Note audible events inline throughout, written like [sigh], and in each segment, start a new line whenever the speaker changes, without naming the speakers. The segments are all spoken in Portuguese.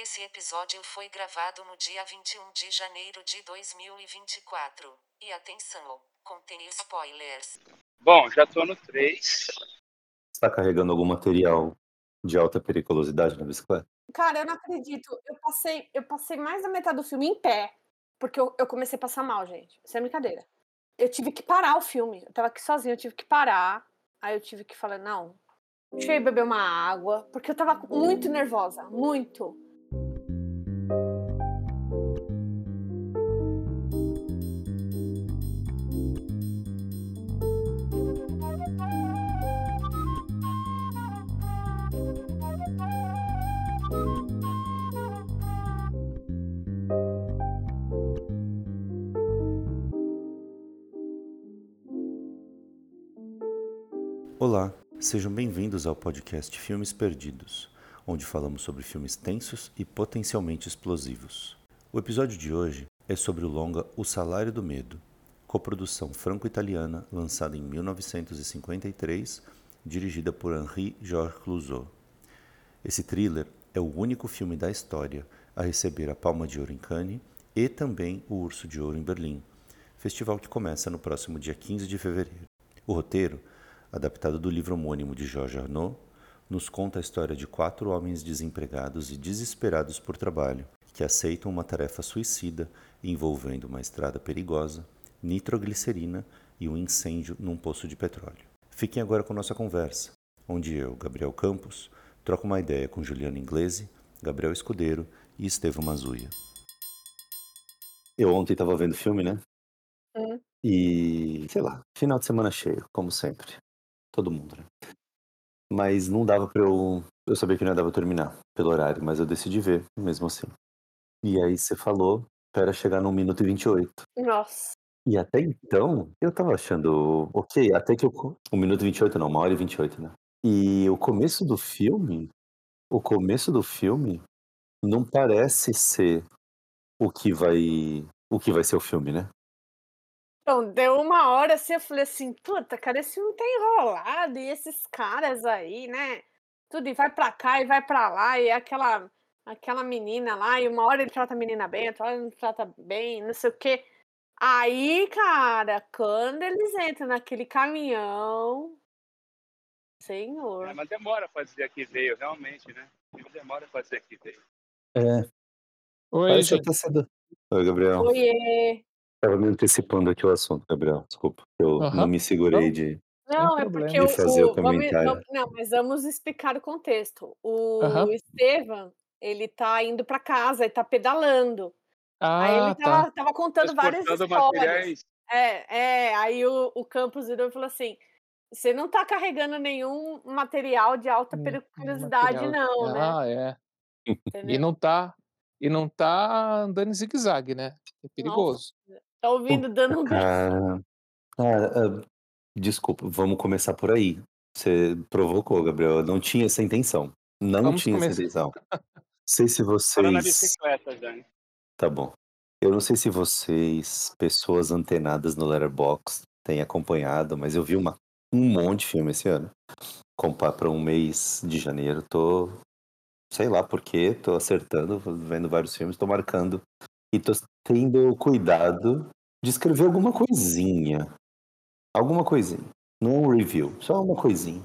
Esse episódio foi gravado no dia 21 de janeiro de 2024. E atenção, contém spoilers.
Bom, já tô no 3.
Está carregando algum material de alta periculosidade na bicicleta?
Cara, eu não acredito. Eu passei, eu passei mais da metade do filme em pé. Porque eu, eu comecei a passar mal, gente. Sem brincadeira. Eu tive que parar o filme. Eu tava aqui sozinha, eu tive que parar. Aí eu tive que falar, não. Deixa eu ir beber uma água. Porque eu tava muito nervosa. Muito.
Sejam bem-vindos ao podcast Filmes Perdidos, onde falamos sobre filmes tensos e potencialmente explosivos. O episódio de hoje é sobre o longa O Salário do Medo, coprodução franco-italiana lançada em 1953, dirigida por Henri Georges Clouzot. Esse thriller é o único filme da história a receber a Palma de Ouro em Cannes e também o Urso de Ouro em Berlim, festival que começa no próximo dia 15 de fevereiro. O roteiro adaptado do livro homônimo de Georges Arnaud, nos conta a história de quatro homens desempregados e desesperados por trabalho, que aceitam uma tarefa suicida envolvendo uma estrada perigosa, nitroglicerina e um incêndio num poço de petróleo. Fiquem agora com nossa conversa, onde eu, Gabriel Campos, troco uma ideia com Juliano Inglese, Gabriel Escudeiro e Estevam Mazuia.
Eu ontem estava vendo filme, né?
Hum.
E, sei lá, final de semana cheio, como sempre. Todo mundo, né? Mas não dava pra eu. Eu sabia que não ia dar pra terminar pelo horário, mas eu decidi ver mesmo assim. E aí você falou para chegar no minuto e 28.
Nossa.
E até então, eu tava achando ok, até que o, o minuto e 28 não, uma hora e 28, né? E o começo do filme, o começo do filme não parece ser o que vai, o que vai ser o filme, né?
Então, deu uma hora assim, eu falei assim, puta, cara, esse filme tá enrolado, e esses caras aí, né? Tudo e vai pra cá e vai pra lá, e aquela, aquela menina lá, e uma hora ele trata a menina bem, outra hora ele não trata bem, não sei o quê. Aí, cara, quando eles entram naquele caminhão. Senhor.
É, mas demora fazer aqui veio, realmente, né? Demora fazer aqui veio.
É.
Oi,
Parece
gente.
até cedo. Oi, Gabriel.
Oiê.
Tava me antecipando aqui o assunto, Gabriel. Desculpa. Eu
Aham.
não me segurei
Não.
de.
Não, é porque
De
o,
fazer o
o-
comentário.
vamos- não, mas vamos explicar o contexto. O
Aham.
Estevam, ele tá indo pra casa e tá pedalando. aí
Ah,
ele
tá.
tava, tava contando várias histórias.
materiais.
É, é, aí o, o Campos virou e falou assim: você não tá carregando nenhum material de alta
Hum,
periculosidade,
material-
não, né?
Ah, é. E
Entendeu?
não tá, e não tá andando em zigue-zague, né? É perigoso.
Tá ouvindo dando um [laughs]
Cara. Cara, ah, desculpa, vamos começar por aí. Você provocou, Gabriel. Eu não tinha essa intenção. Não
Vamos
tinha
começar.
essa intenção. [laughs] Não sei se
Fora na
vocês.
bicicleta, Dani.
Tá bom. Eu não sei se vocês, pessoas antenadas no Letterboxd, têm acompanhado, mas eu vi uma, um monte de filme esse ano. Compar para um mês de janeiro, tô. Sei lá por quê, tô acertando, vendo vários filmes, tô marcando. E tô tendo cuidado de escrever alguma coisinha. Alguma coisinha. Não é um review, só uma coisinha.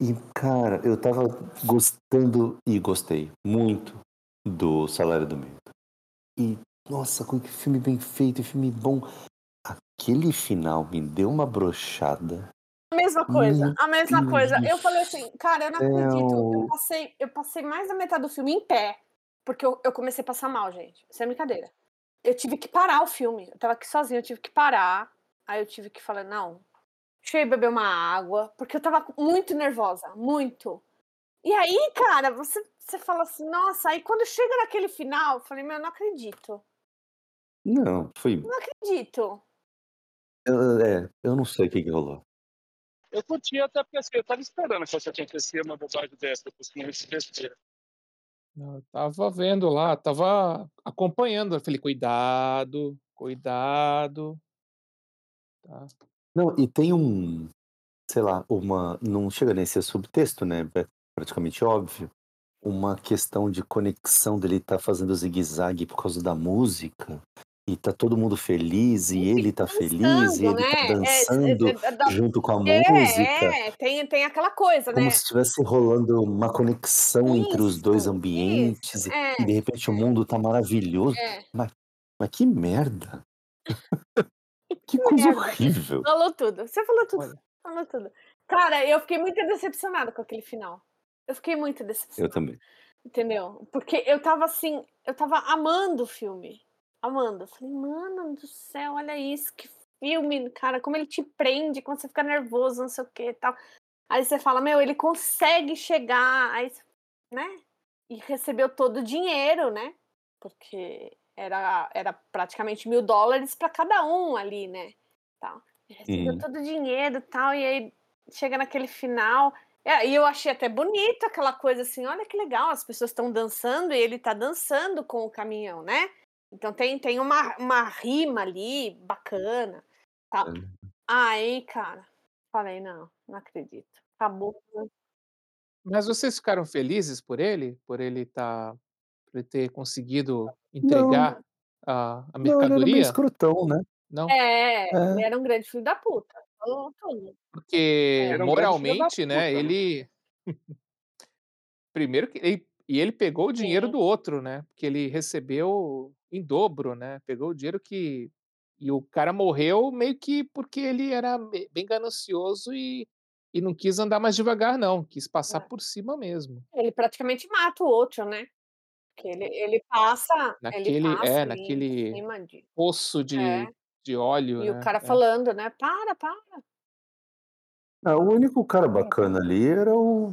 E, cara, eu tava gostando e gostei muito do Salário do Medo. E, nossa, que filme bem feito, filme bom. Aquele final me deu uma brochada.
A mesma coisa,
Meu
a mesma
Deus
coisa. Eu falei assim, cara, eu não acredito. Eu passei, eu passei mais da metade do filme em pé. Porque eu, eu comecei a passar mal, gente. Sem brincadeira. Eu tive que parar o filme. Eu tava aqui sozinha, eu tive que parar. Aí eu tive que falar, não. Deixa eu ir beber uma água. Porque eu tava muito nervosa. Muito. E aí, cara, você, você fala assim, nossa, aí quando chega naquele final, eu falei, meu, eu não acredito.
Não, foi.
Não acredito.
eu- É, eu não sei o que, que rolou.
Eu curti até porque assim, eu tava esperando que fosse acontecer uma bobagem dessa, porque não se besteira.
Eu tava vendo lá, tava acompanhando. Eu falei, cuidado, cuidado. Tá.
Não, e tem um. Sei lá, uma. Não chega nem a ser subtexto, né? É praticamente óbvio. uma questão de conexão dele estar fazendo zigue-zague por causa da música. E tá todo mundo feliz, e ele tá feliz, e ele tá
né? É,
dançando
é, é, da-
junto com a
é,
música.
é, tem, tem aquela coisa,
Como
né?
se estivesse rolando uma conexão entre os dois ambientes,
isso,
e,
é,
e de repente o mundo tá maravilhoso.
é.
Mas, mas que merda! [laughs] que coisa
merda.
horrível!
Falou tudo. Você falou tudo.
Olha.
Falou tudo. Cara, eu fiquei muito decepcionada com aquele final. Eu fiquei muito
Eu
decepcionada.
também.
Entendeu? Porque eu tava assim, eu tava amando o filme. Amando. Eu Falei, mano do céu, olha isso, que filme, cara, como ele te prende quando você fica nervoso, não sei o que e tal. Aí você fala, meu, ele consegue chegar, aí, né? E recebeu todo o dinheiro, né? Porque era, era praticamente mil dólares para cada um ali, né? Tal. Ele recebeu
Uhum.
todo o dinheiro e tal, e aí chega naquele final. É, e eu achei até bonito aquela coisa assim, olha que legal, as pessoas estão dançando e ele tá dançando com o caminhão, né? Então tem, tem uma, uma rima ali bacana.
É.
Aí, cara, falei, não, não acredito. Acabou.
Mas vocês ficaram felizes por ele? Por ele tá por ele ter conseguido
Não,
entregar a a
não, ele era
mercadoria?
escrotão, né?
Não?
É,
É.
ele era um grande filho da puta.
Porque
Era um
moralmente, né,
puta, né?
ele [laughs] primeiro que ele e ele pegou o dinheiro
Sim.
do outro, né, porque ele recebeu em dobro, né, pegou o dinheiro que e o cara morreu meio que porque ele era be bem ganancioso e e não quis andar mais devagar não, quis passar
É.
por cima mesmo.
Ele praticamente mata o outro, né? Porque ele, ele passa, ele
Naquele
passa
é, naquele
de.
poço
É.
de de óleo,
E o
né,
cara
é.
falando, né? Para, para.
Ah, o único cara bacana ali era o.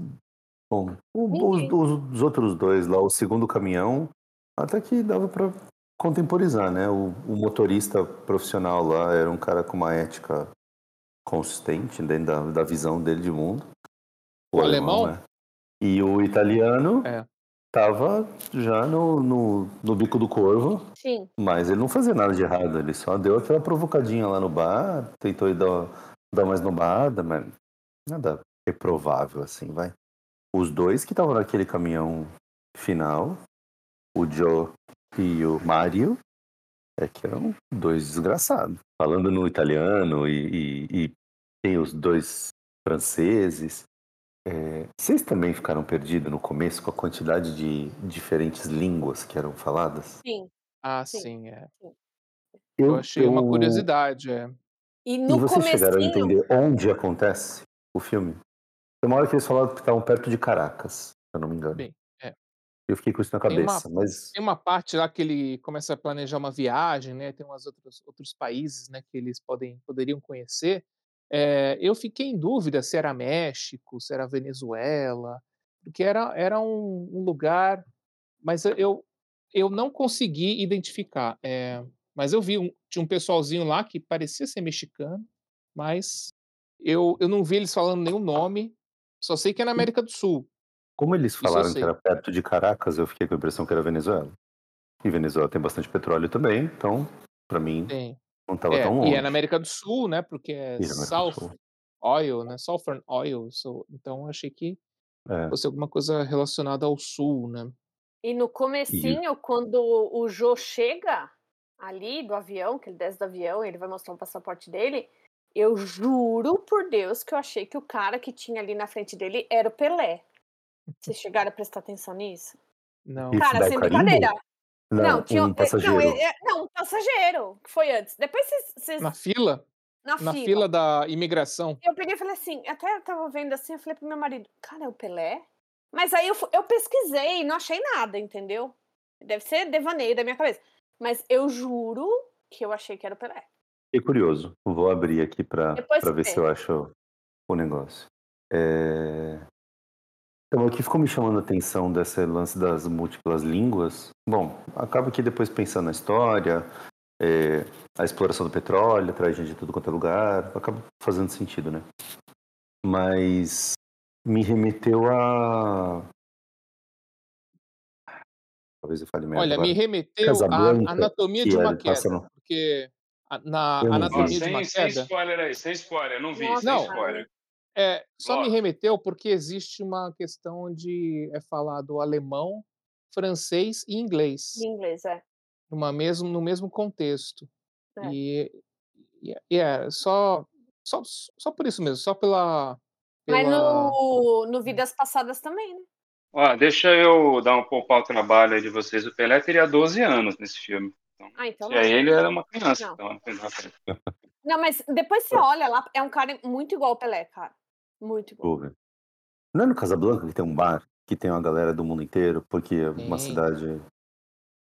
Bom, o- os, os- os outros dois lá, o segundo caminhão, até que dava pra contemporizar, né? O, o motorista profissional lá era um cara com uma ética consistente dentro da, da visão dele de mundo.
O alemão?
né? E o italiano
É.
tava já no, no, no bico do corvo,
Sim.
mas ele não fazia nada de errado, ele só deu aquela provocadinha lá no bar, tentou ir dar, dar mais nobada, mas nada reprovável assim, vai. Os dois que estavam naquele caminhão final, o Joe e o Mario, é que eram dois desgraçados. Falando no italiano e, e- e tem os dois franceses. É, vocês também ficaram perdidos no começo com a quantidade de diferentes línguas que eram faladas?
Sim.
Ah,
Sim.
sim, é.
sim.
Eu achei uma curiosidade, é.
E
E
no
vocês chegaram a
comecinho.
entender onde acontece o filme? Tem uma hora que eles falaram que estavam perto de Caracas, se eu não me engano.
Bem, é.
Eu fiquei com isso na
Tem uma
cabeça, mas
tem uma parte lá que ele começa a planejar uma viagem, né, tem umas outros outros países, né, que eles podem poderiam conhecer. Eh, eu fiquei em dúvida se era México, se era Venezuela, porque era era um um lugar mas eu eu não consegui identificar, eh, mas eu vi um tinha um pessoalzinho lá que parecia ser mexicano, mas eu eu não vi eles falando nenhum nome, só sei que é na América do Sul.
Como eles falaram que era perto de Caracas, eu fiquei com a impressão que era Venezuela. E Venezuela tem bastante petróleo também, então, pra mim,
Tem.
não estava
É,
tão
e
longe.
é na América do Sul, né, porque é
E
South
Sul.
Oil, né, Southern Oil, so então eu achei que
É.
fosse alguma coisa relacionada ao sul, né.
E no comecinho, quando o Joe chega ali do avião, que ele desce do avião, ele vai mostrar o passaporte dele, eu juro por Deus que eu achei que o cara que tinha ali na frente dele era o Pelé. Vocês chegaram a prestar atenção nisso?
Não.
Isso
Cara, sem
carimbo?
brincadeira.
Não,
Não, tinha
um passageiro.
Não, é- é- não, um passageiro, que foi antes. Depois vocês. vocês-
Na fila?
na,
Na
fila.
fila da imigração.
Eu peguei e falei assim, até eu tava vendo assim, eu falei pro meu marido, cara, é o Pelé? Mas aí eu, eu pesquisei, não achei nada, entendeu? Deve ser devaneio da minha cabeça. Mas eu juro que eu achei que era o Pelé.
Fiquei curioso. Vou abrir aqui pra,
Depois
pra ver se eu acho o negócio. É... Então, o que ficou me chamando a atenção desse lance das múltiplas línguas? Bom, acaba que depois pensando na história, é, a exploração do petróleo, traz gente de tudo quanto é lugar, acaba fazendo sentido, né? Mas me remeteu a. Talvez eu fale merda
Olha,
agora.
me remeteu à Anatomia de uma
pássaro.
Queda, porque na
Eu não
Anatomia de uma
sem, sem
Queda
spoiler aí, sem spoiler. Não vi,
Nossa,
sem
Não.
spoiler.
É, só me remeteu porque existe uma questão onde é falado alemão, francês e inglês,
Em inglês, é.
numa mesmo no mesmo contexto.
É.
E e e é só só só por isso mesmo, só pela
Mas
pela
no no
hum.
Vidas Passadas também, né.
Ó, deixa eu dar um poupar o trabalho aí de vocês. O Pelé teria 12 anos nesse filme. Então,
Ah, então
e
não.
aí ele era uma criança,
Não.
então.
Não, mas depois você olha lá, é um cara muito igual ao Pelé, cara. Muito
ver. Não é no Casablanca que tem um bar que tem uma galera do mundo inteiro, porque é uma cidade.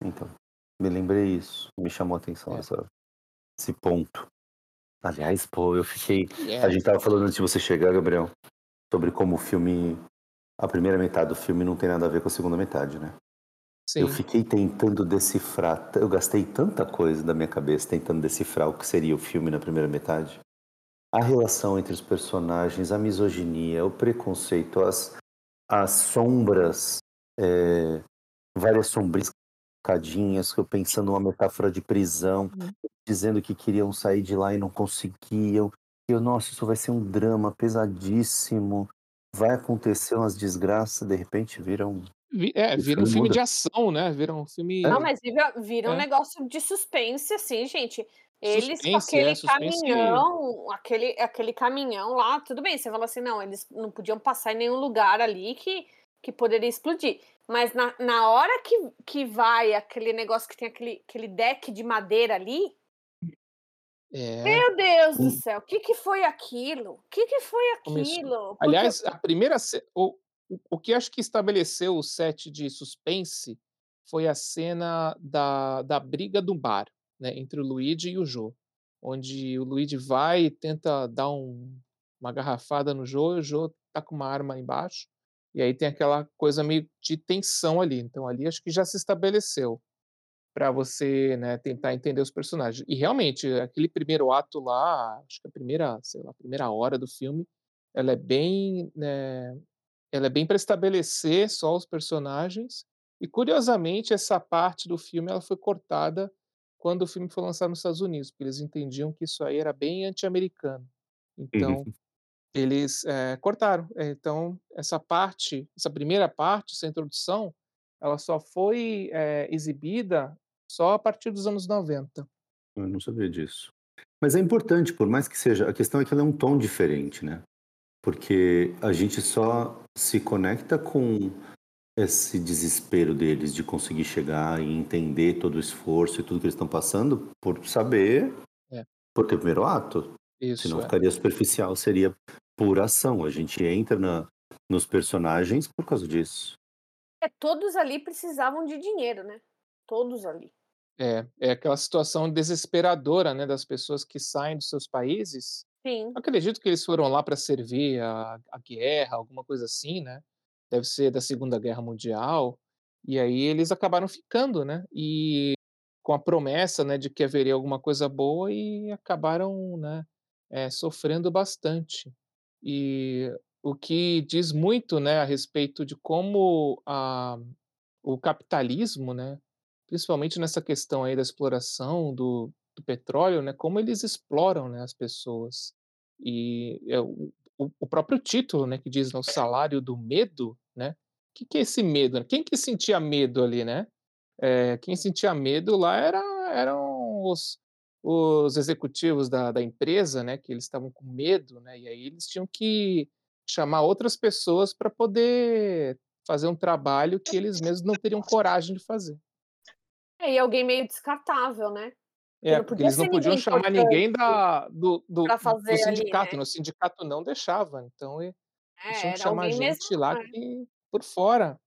Então, me lembrei isso. Me chamou a atenção
É.
essa, esse ponto. Aliás, pô, eu fiquei. A gente tava falando antes de você chegar, Gabriel, sobre como o filme. A primeira metade do filme não tem nada a ver com a segunda metade, né? Eu
Sim.
fiquei tentando decifrar. Eu gastei tanta coisa da minha cabeça tentando decifrar o que seria o filme na primeira metade. A relação entre os personagens, a misoginia, o preconceito, as, as sombras, é, várias sombrinhas cadinhas, que eu pensando numa metáfora de prisão,
Uhum.
dizendo que queriam sair de lá e não conseguiam. E eu, nossa, isso vai ser um drama pesadíssimo. Vai acontecer umas desgraças, de repente vira um.
Vi é, vira um
filme
filme
muda.
de ação, né, vira um filme
Não, mas vira vira um
É.
negócio de suspense, assim, gente. Eles com
Suspense, é,
aquele
suspense
caminhão aquele aquele caminhão lá, tudo bem, você fala assim: "Não, eles não podiam passar em nenhum lugar ali que que poderia explodir". Mas na na hora que que vai aquele negócio que tem aquele aquele deck de madeira ali
É.
meu Deus do céu, que que foi aquilo? O que que foi aquilo? Porque
Aliás, a primeira o o o que acho que estabeleceu o set de suspense foi a cena da da briga do bar, né, entre o Luigi e o Joe, onde o Luigi vai e tenta dar um uma garrafada no Joe e o Joe tá com uma arma embaixo, e aí tem aquela coisa meio de tensão ali, então ali acho que já se estabeleceu, pra você, né, tentar entender os personagens. E realmente, aquele primeiro ato lá, acho que a primeira, sei lá, primeira hora do filme, ela é bem, né, ela é bem pra estabelecer só os personagens, e curiosamente essa parte do filme ela foi cortada quando o filme foi lançado nos Estados Unidos, porque eles entendiam que isso aí era bem anti-americano. Então,
Uhum.
eles, eh, cortaram. Eh, então essa parte, essa primeira parte, essa introdução, ela só foi, eh, exibida só a partir dos anos 90.
Eu não sabia disso. Mas é importante, por mais que seja a questão é que ela é um tom diferente, né. Porque a gente só se conecta com esse desespero deles de conseguir chegar e entender todo o esforço e tudo que eles estão passando, por saber
É.
por ter o primeiro ato.
Isso,
Senão
é.
ficaria superficial, seria pura ação. A gente entra na nos personagens por causa disso.
É, todos ali precisavam de dinheiro, né. Todos ali.
É, é aquela situação desesperadora, né, das pessoas que saem dos seus países.
Sim.
Acredito que eles foram lá pra servir a a guerra, alguma coisa assim, né. Deve ser da Segunda Guerra Mundial, e aí eles acabaram ficando, né, e com a promessa, né, de que haveria alguma coisa boa e acabaram, né, eh, sofrendo bastante. E o que diz muito, né, a respeito de como a o capitalismo, né, principalmente nessa questão aí da exploração do do petróleo, né, como eles exploram, né, as pessoas. E é o o próprio título, né, que diz, né, o salário do medo, né. Que que é esse medo? Quem que sentia medo ali, né? Eh, quem sentia medo lá era eram os os executivos da da empresa, né, que eles estavam com medo, né, e aí eles tinham que chamar outras pessoas pra poder fazer um trabalho que eles mesmos não teriam coragem de fazer.
É, e alguém meio descartável, né.
É, porque eles não podiam
ninguém
chamar ninguém da do do do
fazer ali,
sindicato,
né.
né, o sindicato não deixava, então eles
É,
tinham que chamar
mesmo
gente lá
é.
que por fora.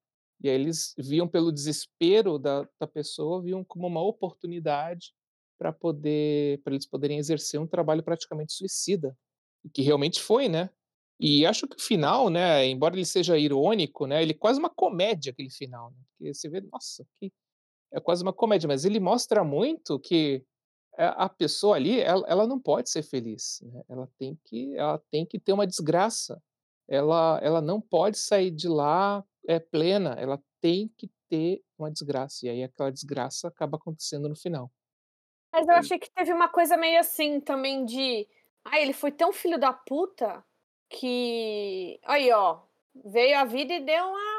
E aí eles viam pelo desespero da da pessoa, viam como uma oportunidade pra poder pra eles poderem exercer um trabalho praticamente suicida, o que realmente foi, né. E acho que o final, né, embora ele seja irônico, né, ele é quase uma comédia aquele final, né, porque você vê, nossa, que é quase uma comédia, mas ele mostra muito que, a pessoa ali, ela ela não pode ser feliz, né, ela tem que ela tem que ter uma desgraça. Ela ela não pode sair de lá, eh, plena, ela tem que ter uma desgraça, e aí aquela desgraça acaba acontecendo no final.
Mas eu
Sim.
achei que teve uma coisa meio assim também de: "Ai, ele foi tão filho da puta, que. Aí, ó. Veio a vida e deu uma.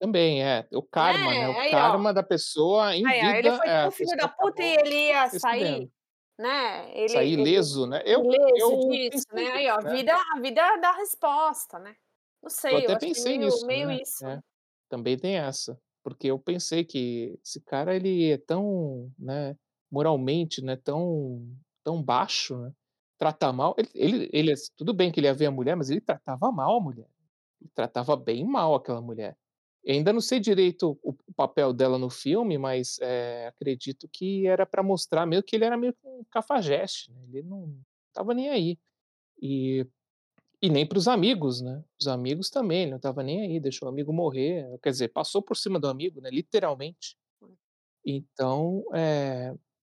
Também, é. O karma, né?
É,
O
aí, ó.
karma da pessoa em
Aí, ó, ele
vida.
foi
é,
tão
a
filho da puta e ele ia sair, né? Ele,
Sair ileso, né? Eu,
ileso
eu
disso, né? Aí, ó, a
né?
vida, a vida dá resposta, né? Não
Eu
sei, eu
até
achei
pensei
meio,
nisso,
meio
né?
isso.
É, também tem essa. Porque eu pensei que esse cara, ele é tão, né, moralmente, né, tão, tão baixo, né? Trata mal. Ele, ele, ele- tudo bem que ele ia ver a mulher, mas ele tratava mal a mulher. Ele tratava bem mal aquela mulher. Eu ainda não sei direito o, papel dela no filme, mas é, acredito que era para mostrar meio que ele era meio que um cafajeste, né? Ele não tava nem aí. E e nem para os amigos, né. Os amigos também, não estava nem aí, deixou o amigo morrer, quer dizer, passou por cima do amigo, né, literalmente. Então, eh,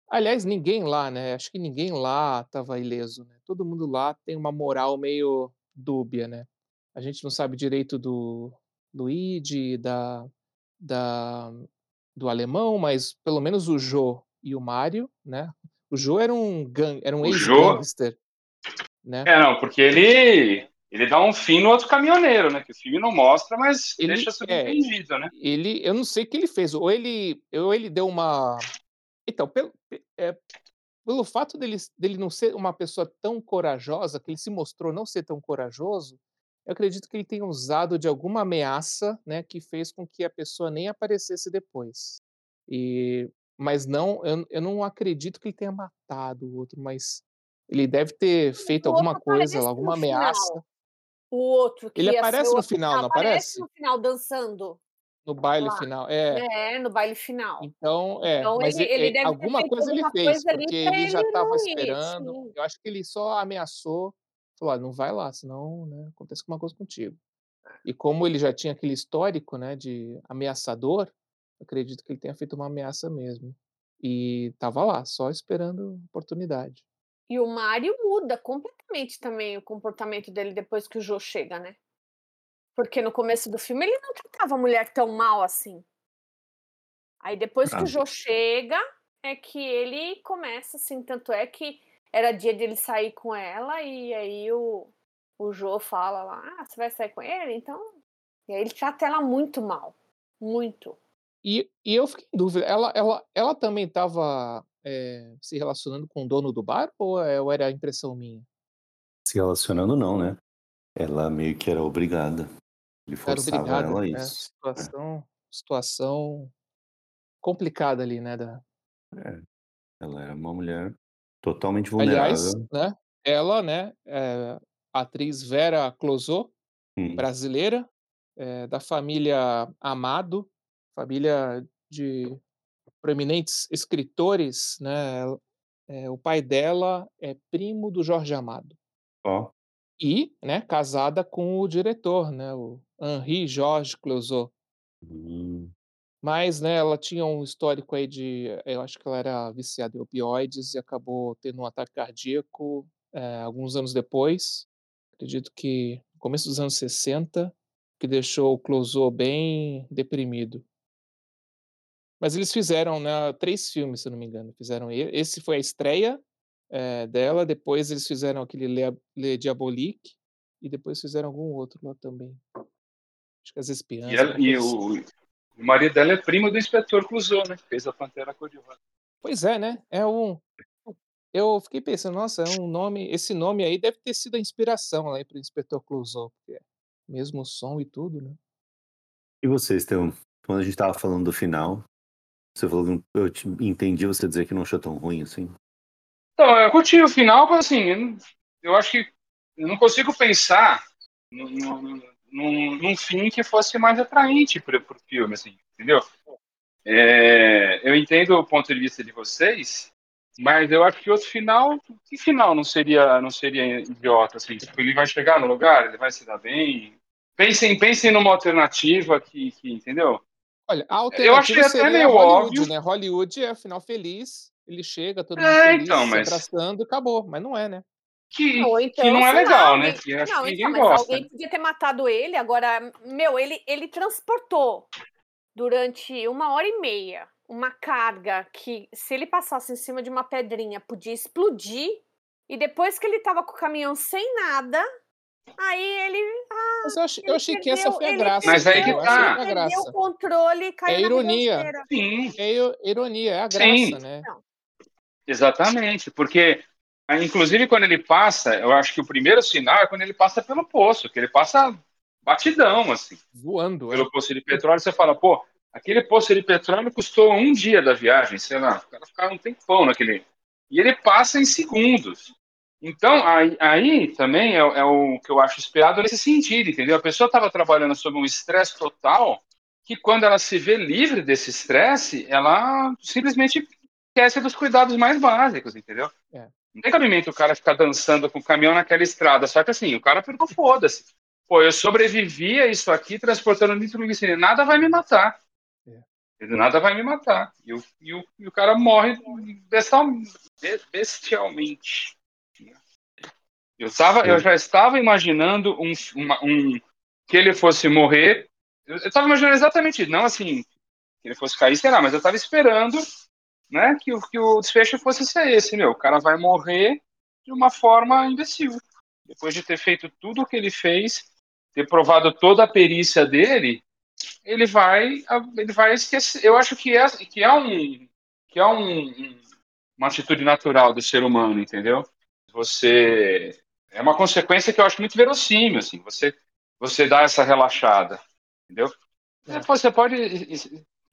aliás, ninguém lá, né, acho que ninguém lá estava ileso, né, todo mundo lá tem uma moral meio dúbia, né. A gente não sabe direito do Luigi, da da do alemão, mas pelo menos o Joe e o Mário, né. O Joe era um gan era um ex-gangster, né.
É, não, porque ele ele dá um fim no outro caminhoneiro, né, que o filme não mostra, mas
Ele
deixa
é,
subentendido, né.
ele eu não sei o que ele fez, ou ele ou ele deu uma então, pelo pe eh, pelo fato dele dele não ser uma pessoa tão corajosa, que ele se mostrou não ser tão corajoso, eu acredito que ele tenha usado de alguma ameaça, né, que fez com que a pessoa nem aparecesse depois. E mas não, eu eu não acredito que ele tenha matado o outro, mas ele deve ter feito alguma coisa alguma
final.
ameaça.
O outro que
Ele aparece no final, não
aparece
aparece?
no final dançando.
No baile final, é.
É, no baile final.
Então, é,
Então
mas
ele
e
ele
e
deve ter
alguma coisa ele fez,
coisa
porque ele já
ele
estava esperando,
sim.
eu acho que ele só ameaçou, falou: "Olha, não vai lá, senão, né, acontece alguma coisa contigo". E como ele já tinha aquele histórico, né, de ameaçador, acredito que ele tenha feito uma ameaça mesmo. E estava lá, só esperando oportunidade.
E o Mário muda completamente também o comportamento dele depois que o Joe chega, né. Porque no começo do filme ele não tratava a mulher tão mal assim. Aí depois que
Ah.
o Joe chega, é que ele começa, assim, tanto é que era dia dele sair com ela e aí o o Joe fala lá: "Ah, você vai sair com ele? Então" e aí ele trata ela muito mal, muito.
E e eu fiquei em dúvida, ela ela ela também estava, eh, se relacionando com o dono do bar ou é ou era impressão minha?
Se relacionando não, né. Ela meio que era obrigada. Ele
Era
forçava
obrigada,
ela a
é,
isso. É.
situação situação complicada ali, né, da
É. Ela era uma mulher totalmente
Aliás,
vulnerável.
né, ela, né, a atriz Vera Clouzot,
Hum.
brasileira, eh, da família Amado, família de proeminentes escritores, né, eh, o pai dela é primo do Jorge Amado.
Ó.
E, né, casada com o diretor, né, o Henri Georges Clouzot.
Hum.
Mas, né, ela tinha um histórico aí de eu acho que ela era viciada em opioides e acabou tendo um ataque cardíaco, eh, alguns anos depois, acredito que no começo dos anos 60, que deixou o Clouzot bem deprimido. Mas eles fizeram, né, 3 filmes, se não me engano, fizeram e esse foi a estreia, eh, dela, depois eles fizeram aquele Le Le Diabolique, e depois fizeram algum outro lá também. Acho que As
E
Espiãs,
ela
alguma
e
assim.
o o marido dela é primo do inspetor Clouseau, né, fez a Pantera Cor-de-Rosa.
Pois é, né, é um eu fiquei pensando: "Nossa, é um nome esse nome aí deve ter sido a inspiração aí para o Inspetor Clouseau", porque é mesmo som e tudo, né.
E você, Estevão? Quando a gente estava falando do final, você falou que eu te entendi você dizer que não achou tão ruim assim.
Então, eu curti o final, mas assim, eu não acho que eu não consigo pensar num num num num fim que fosse mais atraente para o o filme, assim, entendeu? Eh, eu entendo o ponto de vista de vocês, mas eu acho que outro final que final não seria não seria idiota, assim? Tipo, ele vai chegar no lugar, ele vai se dar bem? Pensem pensem numa alternativa que que entendeu?
Olha, a
Eu achei
alternativa
até meio
Hollywood,
óbvio.
né, Hollywood é final feliz, ele chega, todo mundo
É,
feliz,
então,
se
mas
abraçando e acabou, mas não é, né.
Que que
então,
não é
sei lá,
legal, né,
alguém
que acho
não,
que
então,
ninguém
mas
gosta,
alguém
né.
podia ter matado ele, agora, meu, ele ele transportou durante 1 hora e meia uma carga que, se ele passasse em cima de uma pedrinha, podia explodir, e depois que ele estava com o caminhão sem nada, Aí ele. Ah,
Mas eu achei, eu
ele
achei que essa foi a
perdeu-
graça.
ele
Mas aí que tá.
A
perdeu
graça.
o controle e caiu
É
na
ironia.
Sim,
É ironia, é a graça,
Sim.
né?
exatamente. Porque, inclusive, quando ele passa, eu acho que o primeiro sinal é quando ele passa pelo poço, que ele passa batidão, assim.
Voando. é.
pelo poço de petróleo, você fala, pô, aquele poço de petróleo custou um dia da viagem, sei lá, o cara ficava um tempão naquele. E ele passa em segundos. Então, aí, aí também é, é o que eu acho esperado nesse sentido, entendeu? A pessoa estava trabalhando sob um estresse total, que quando ela se vê livre desse estresse, ela simplesmente esquece dos cuidados mais básicos, entendeu?
É.
Não tem cabimento o cara ficar dançando com o caminhão naquela estrada, só que assim, o cara pegou foda-se. Pô, eu sobrevivi a isso aqui transportando nitroglicerina. Nada vai me matar.
É.
Nada vai me matar. E o, e o, e o cara morre bestial, be- bestialmente. Eu, tava, eu já estava imaginando um, uma- um- que ele fosse morrer. Eu estava imaginando exatamente isso. Não assim, que ele fosse cair, sei lá, mas eu estava esperando né, que, o, que o desfecho fosse ser esse, meu. O cara vai morrer de uma forma imbecil. Depois de ter feito tudo o que ele fez, ter provado toda a perícia dele, ele vai, ele vai esquecer. Eu acho que é, que é um, que é um- uma atitude natural do ser humano, entendeu? Você é uma consequência que eu acho muito verossímil, assim. Você, você dá essa relaxada, entendeu?
É.
Você pode,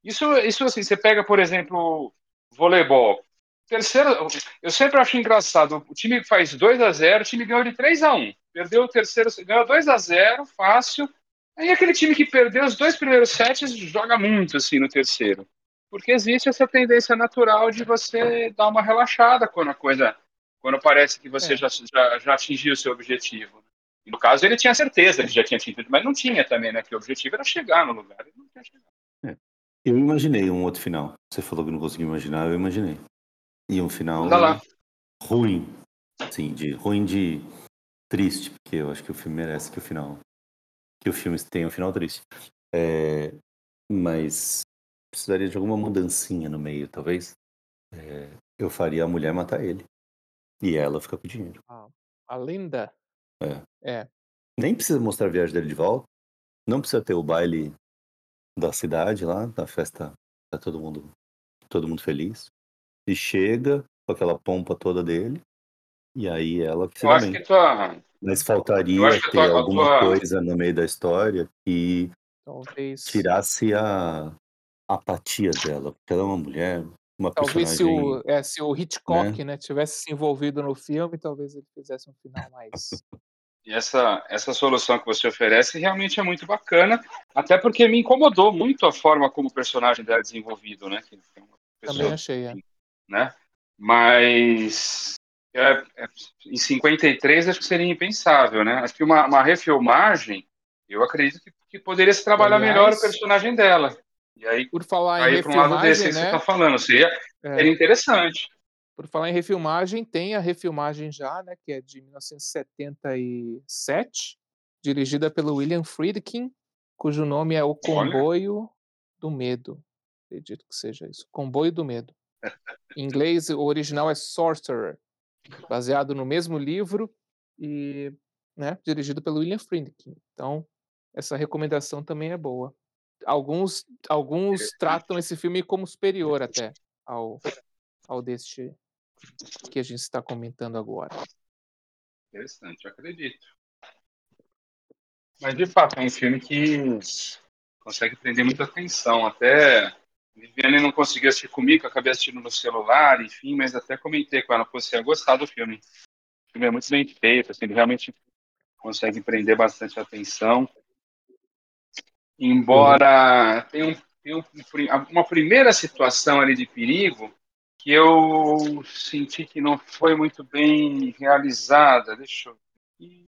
isso, isso assim, você pega, por exemplo, voleibol. Terceiro, eu sempre acho engraçado. O time faz 2 a 0 o time ganhou de 3 a 1 Perdeu o terceiro, ganhou 2 a 0 fácil. Aí aquele time que perdeu os dois primeiros sets joga muito assim no terceiro. Porque existe essa tendência natural de você dar uma relaxada quando a coisa. Quando parece que você
É.
já, já, já atingiu o seu objetivo. E no caso, ele tinha certeza que já tinha atingido, mas não tinha também, né? Que o objetivo era chegar no lugar. Ele não tinha chegado.
Eu imaginei um outro final. Você falou que não conseguiu imaginar, eu imaginei. E um final
lá.
ruim. Sim, de ruim de triste, porque eu acho que o filme merece que o final. Que o filme tenha um final triste. É, mas precisaria de alguma mudancinha no meio, talvez. É, eu faria a mulher matar ele. E ela ficar com o dinheiro.
A linda.
Nem precisa mostrar a viagem dele de volta. Não precisa ter o baile da cidade lá, da festa. Tá todo mundo, todo mundo feliz. E chega com aquela pompa toda dele. E aí ela que se
Eu acho que tua,
Mas
Eu
faltaria
acho que a
ter
tua-
alguma
tua-
coisa no meio da história que
Talvez.
tirasse a apatia dela. Porque ela é uma mulher, uma
Talvez se o, é, se o Hitchcock né? tivesse se envolvido no filme, talvez ele fizesse um final mais.
E essa, essa solução que você oferece realmente é muito bacana, até porque me incomodou muito a forma como o personagem dela é desenvolvido, né? É uma
Também
pessoa,
achei. É.
né? Mas é, é, em 53 acho que seria impensável, né? Acho que uma, uma refilmagem, eu acredito que, que poderia se trabalhar
Aliás-
melhor o personagem dela. E aí,
Por falar em
aí para um lado desse
refilmagem,
que você
né?
está falando, seria,
é,
seria interessante.
Por falar em refilmagem, tem a refilmagem já, né? Que é de 1977, dirigida pelo William Friedkin, cujo nome é O Comboio do Medo. Acredito que seja isso. Comboio do Medo. Em inglês, o original é Sorcerer, baseado no mesmo livro e né, dirigido pelo William Friedkin. Então, essa recomendação também é boa. Alguns, alguns tratam esse filme como superior até ao, ao deste que a gente está comentando agora.
Interessante, eu acredito. Mas de fato é um filme que consegue prender muita atenção. Até Viviane não conseguiu assistir comigo, acabei assistindo no celular, enfim, mas até comentei com ela, pô, você ia gostar do filme. O filme é muito bem feito, assim, ele realmente consegue prender bastante atenção. Embora tenha, um, tenha um, uma primeira situação ali de perigo que eu senti que não foi muito bem realizada. Deixa eu ver.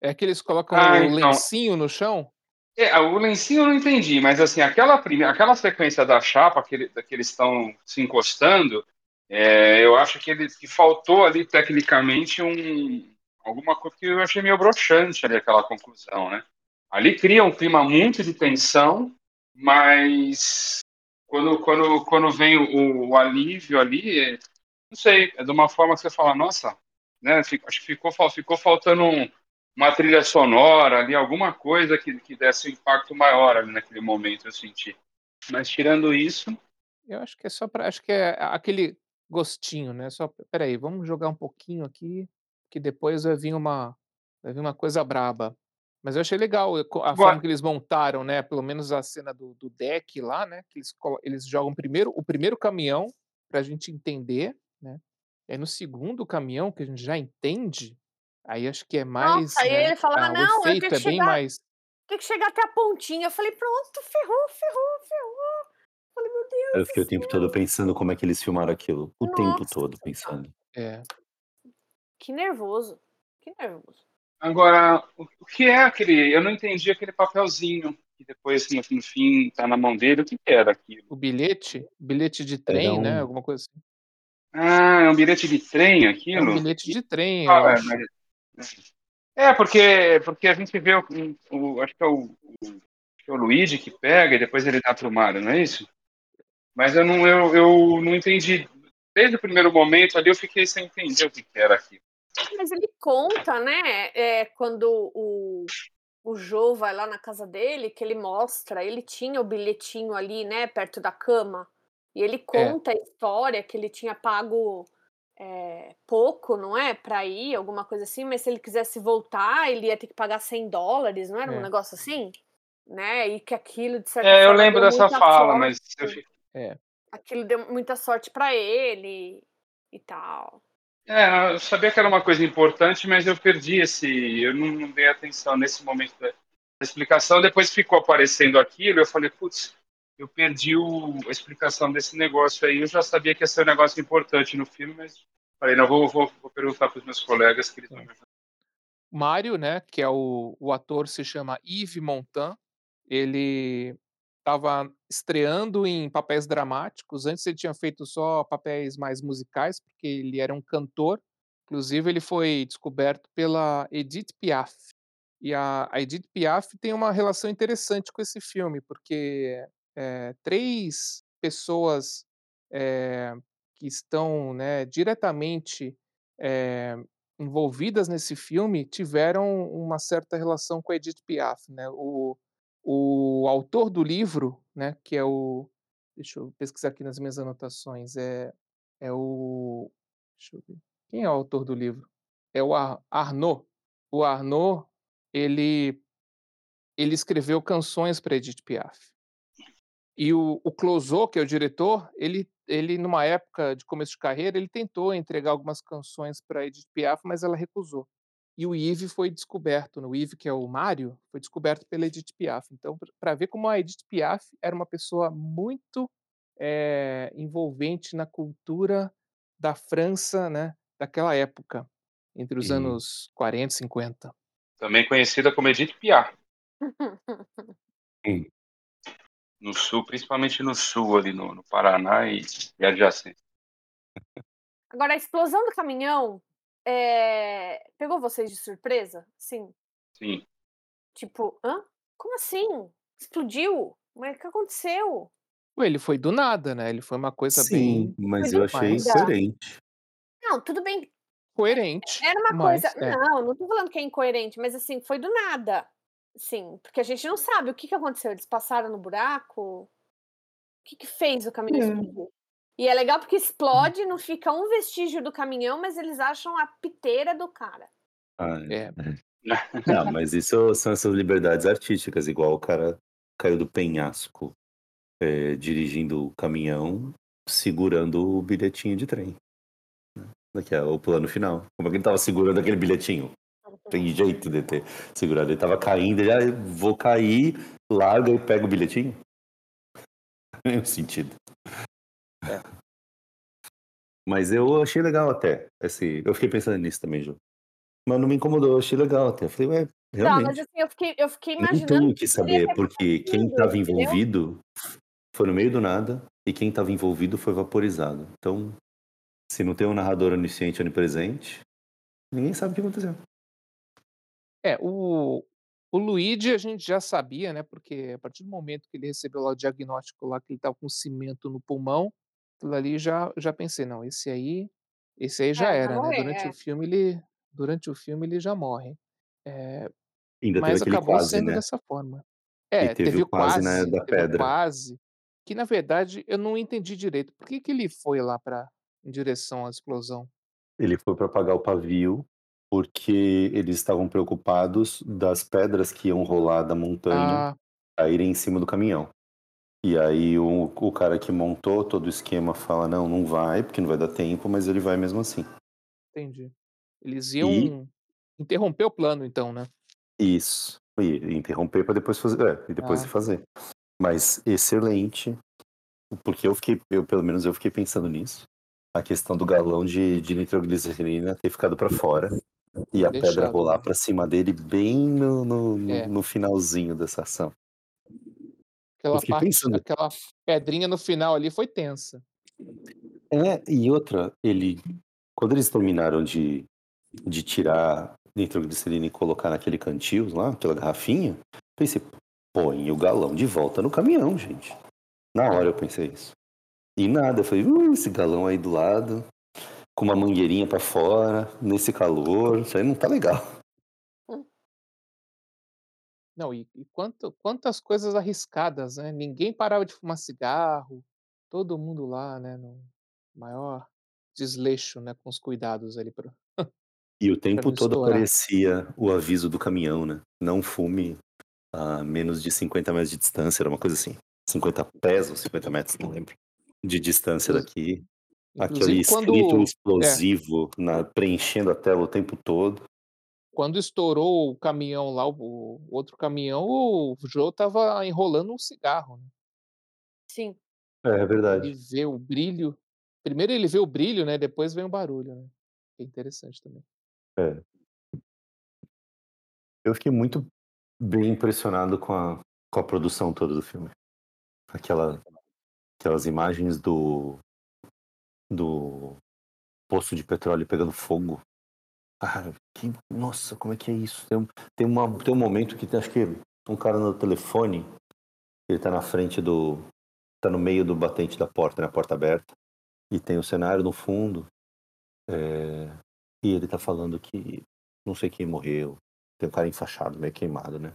É que eles colocam
Ah,
o
então.
lencinho no chão?
É, o lencinho eu não entendi, mas assim, aquela, primeira, aquela sequência da chapa que, ele, que eles estão se encostando, é, eu acho que, ele, que faltou ali tecnicamente um, alguma coisa que eu achei meio broxante ali, aquela conclusão, né? Ali cria um clima muito de tensão, mas quando, quando, quando vem o, o alívio ali, é, não sei, é de uma forma que você fala, nossa, né, acho que ficou, ficou faltando um, uma trilha sonora ali, alguma coisa que, que desse um impacto maior ali naquele momento, eu senti. Mas tirando isso,
Eu acho que é só para, acho que é aquele gostinho, né, só espera aí, vamos jogar um pouquinho aqui, que depois vai vir uma vai vir uma coisa braba. Mas eu achei legal a co a forma que eles montaram, né, pelo menos a cena do do deck lá, né, que eles eles jogam primeiro o primeiro caminhão, pra gente entender, né, aí no segundo caminhão, que a gente já entende, aí acho que é
Nossa,
mais,
aí
né,
ele fala: "Ah, não, eu tenho
efeito
que
é bem
chegar
mais
tenho que chegar até a pontinha". Eu falei: "Pronto, ferrou, ferrou, ferrou". Falei: "Meu
Eu
Deus
fiquei o tempo todo
céu".
pensando como é que eles filmaram aquilo. O tempo
Nossa,
todo pensando.
é.
que nervoso, que nervoso.
Agora, o, que é aquele. Eu não entendi aquele papelzinho que depois, no, no fim, tá na mão dele. O que, era aquilo?
O bilhete, bilhete de trem, né,
um.
alguma coisa assim.
Ah, é um bilhete de trem
É um
aquilo?
bilhete
E-
de trem, eu
ah, é,
acho.
mas- é, porque, porque a gente vê o, o- acho que é o, o, que é o Luigi que pega e depois ele dá pro Mario, não é isso? Mas eu não, eu, eu não entendi. Desde o primeiro momento ali eu fiquei sem entender o que era aquilo.
Mas ele conta, né, eh, quando o o Joe vai lá na casa dele, que ele mostra, ele tinha o bilhetinho ali, né, perto da cama, e ele
É,
conta a história que ele tinha pago, eh, pouco, não é, pra ir, alguma coisa assim, mas se ele quisesse voltar, ele ia ter que pagar $100, não era um
é,
negócio assim? Né, e que aquilo de certa
É, eu lembro dessa fala,
sorte,
mas eu,
é.
aquilo deu muita sorte pra ele e tal.
É, eu sabia que era uma coisa importante, mas eu perdi esse. Eu não, não dei atenção nesse momento da, explicação. Depois ficou aparecendo aquilo, eu falei, putz, eu perdi o, a explicação desse negócio aí. Eu já sabia que ia ser um negócio importante no filme, mas falei, não, vou, vou, vou perguntar para os meus colegas que eles vão me.
Mário, né, que é o o ator se chama Yves Montand, ele estava estreando em papéis dramáticos, antes ele tinha feito só papéis mais musicais, porque ele era um cantor, inclusive ele foi descoberto pela Edith Piaf. E a a Edith Piaf tem uma relação interessante com esse filme, porque, eh, 3 pessoas, eh, que estão, né, diretamente, eh, envolvidas nesse filme tiveram uma certa relação com a Edith Piaf, né. O o autor do livro, né, que é o deixa eu pesquisar aqui nas minhas anotações, é é o deixa eu ver, quem é o autor do livro? É o Ar Arnaud. O Arnaud, ele ele escreveu canções para Edith Piaf. E o o que é o diretor, ele ele numa época de começo de carreira, ele tentou entregar algumas canções para Edith Piaf, mas ela recusou. E o Yves foi descoberto, né, o Yves, que é o Mário, foi descoberto pela Edith Piaf. Então, para ver como a Edith Piaf era uma pessoa muito, eh, envolvente na cultura da França, né, daquela época, entre os
E
anos 40 e 50.
Também conhecida como Edith Piaf, [laughs]
hum,
no sul, principalmente no sul, ali no, no Paraná e, e adjacente.
Agora a explosão do caminhão, eh, pegou vocês de surpresa? Sim.
Sim.
Tipo: "Hã? Como assim? Explodiu? Mas o que aconteceu?"
Ué, ele foi do nada, né, ele foi uma coisa
sim,
bem
mas eu achei
mais
nada.
coerente.
Não, tudo bem,
coerente,
era uma coisa
é.
não, não tô falando que é incoerente, mas, assim, foi do nada. Sim, porque a gente não sabe o que que aconteceu, eles passaram no buraco? O que que fez o caminhão
É.
explodir? E é legal porque explode, não fica um vestígio do caminhão, mas eles acham a piteira do cara.
Ah,
É. [laughs]
Não, mas isso são essas liberdades artísticas, igual o cara caiu do penhasco, eh, dirigindo o caminhão, segurando o bilhetinho de trem, né. Daqui é o plano final. Como é que ele estava segurando aquele bilhetinho? Tem jeito de ter segurado, ele estava caindo, ele: "Ah, vou cair", larga e pega o bilhetinho? [laughs] Nenhum sentido.
É.
Mas eu achei legal até, esse eu fiquei pensando nisso também, Ju. Mas não me incomodou, eu achei legal até. Eu falei: "Ué,
Não, mas
realmente".
assim, eu fiquei eu fiquei imaginando
tenho
o
o
que
saber, porque quem estava
entendeu?
envolvido foi no meio do nada, e quem estava envolvido foi vaporizado. Então, se não tem um narrador onisciente, onipresente, ninguém sabe o que aconteceu.
É, o o Luigi a gente já sabia, né, porque a partir do momento que ele recebeu lá o diagnóstico lá que ele estava com cimento no pulmão, aquilo ali já já pensei: "Não, esse aí esse aí já
É,
era, né",
morrer,
durante o
é.
filme ele durante o filme ele já morre. Eh,
Ainda
mas acabou
quase,
sendo
né?
dessa forma.
E
É,
teve
teve
o
o
quase, né,
quase,
da
o
pedra.
quase, que na verdade eu não entendi direito, por que que ele foi lá pra em direção à explosão?
Ele foi pra apagar o pavio, porque eles estavam preocupados das pedras que iam rolar da montanha
Ah.
caírem em cima do caminhão. E aí o o cara que montou todo o esquema fala: "Não, não vai, porque não vai dar tempo", mas ele vai mesmo assim.
Entendi. Eles
E
iam interromper o plano então, né?
Isso. E interromper pra depois fazer é, e depois
Ah.
fazer. Mas excelente, porque eu fiquei eu pelo menos eu fiquei pensando nisso, a questão do galão de de nitroglicerina ter ficado pra fora, e a pedra
Deixado,
rolar
né?
pra cima dele bem no no no
É.
no finalzinho dessa ação.
Aquela parte
pensando
aquela pedrinha no final ali foi tensa.
É, e outra, ele quando eles terminaram de de tirar nitroglicerina e colocar naquele cantil lá, aquela garrafinha, pensei: "Põe o galão de volta no caminhão, gente". Na hora eu pensei isso. E nada, eu falei: "Uh, esse galão aí do lado, com uma mangueirinha pra fora, nesse calor, isso aí não tá legal".
Não, e e quanto quantas coisas arriscadas, né, ninguém parava de fumar cigarro, todo mundo lá, né, no maior desleixo, né, com os cuidados ali pra [laughs]
E o tempo todo
estourar.
aparecia o aviso do caminhão, né, "Não fume a menos de 50 metros de distância", era uma coisa assim, 50 pés ou 50 metros, não lembro, de distância daqui. Aquele
inclusive
escrito
quando é.
explosivo na preenchendo a tela o tempo todo.
Quando estourou o caminhão lá, o o outro caminhão, o Joe estava enrolando um cigarro, né.
Sim.
É,
Ele
verdade.
vê o brilho primeiro ele vê o brilho, né, depois vem o barulho, né. É interessante também.
É. Eu fiquei muito bem impressionado com a com a produção toda do filme. Aquela aquelas imagens do do poço de petróleo pegando fogo. Ah, que nossa, como é que é isso? Tem um tem uma tem um momento que tem acho que um cara no telefone, ele tá na frente do tá no meio do batente da porta, né, a porta aberta, e tem o cenário no fundo, eh, e ele tá falando que não sei quem morreu, tem um cara enfaixado, meio queimado, né.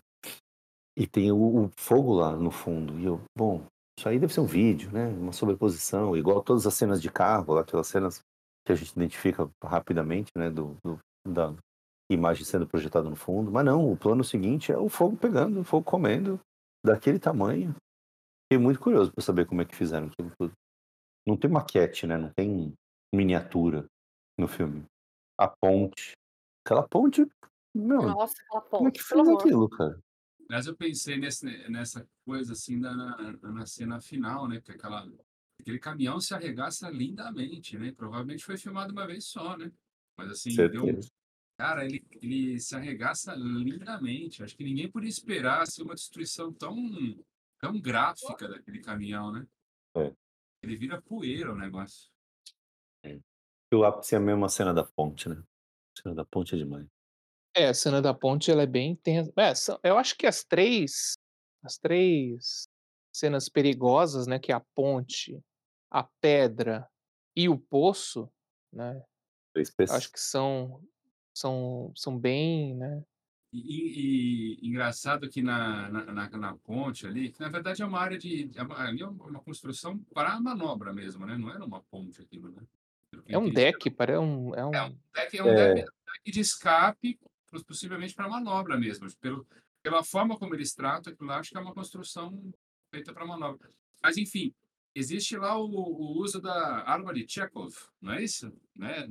E tem o o fogo lá no fundo, e eu: "Bom, isso aí deve ser um vídeo, né, uma sobreposição", igual todas as cenas de carro, aquelas cenas que a gente identifica rapidamente, né, do do da imagem sendo projetada no fundo, mas não, o plano seguinte é o fogo pegando, o fogo comendo, daquele tamanho. Fiquei muito curioso pra saber como é que fizeram aquilo tudo. Não tem maquete, né, não tem miniatura no filme. A ponte, aquela ponte, meu,
Nossa, aquela
como é
ponte,
que fez aquilo, cara?
Mas eu pensei nesse nessa coisa, assim, na na cena final, né, que aquela aquele caminhão se arregaça lindamente, né, provavelmente foi filmado uma vez só, né. Mas, assim, deu cara, ele ele se arregaça lindamente, acho que ninguém podia esperar, assim, uma destruição tão tão gráfica daquele caminhão, né.
É.
Ele vira poeira o negócio.
É. O ápice é mesmo a cena da ponte, né. A cena da ponte é demais.
É, a cena da ponte ela é bem tensa é, são eu acho que as 3 as 3 cenas perigosas, né, que é a ponte, a pedra e o poço, né,
3
acho
P's.
que são são são bem, né
E e engraçado que na na na na ponte ali, que na verdade é uma área de é ali é uma construção pra manobra mesmo, né, não era uma ponte aquilo, né.
É um deck, pare é um é
é um
um
deck é um deck
É.
deck de escape, pos possivelmente pra manobra mesmo, pelo pela forma como eles tratam aquilo lá, acho que é uma construção feita pra manobra. Mas enfim, existe lá o o uso da arma de Chekhov, não é isso? Né,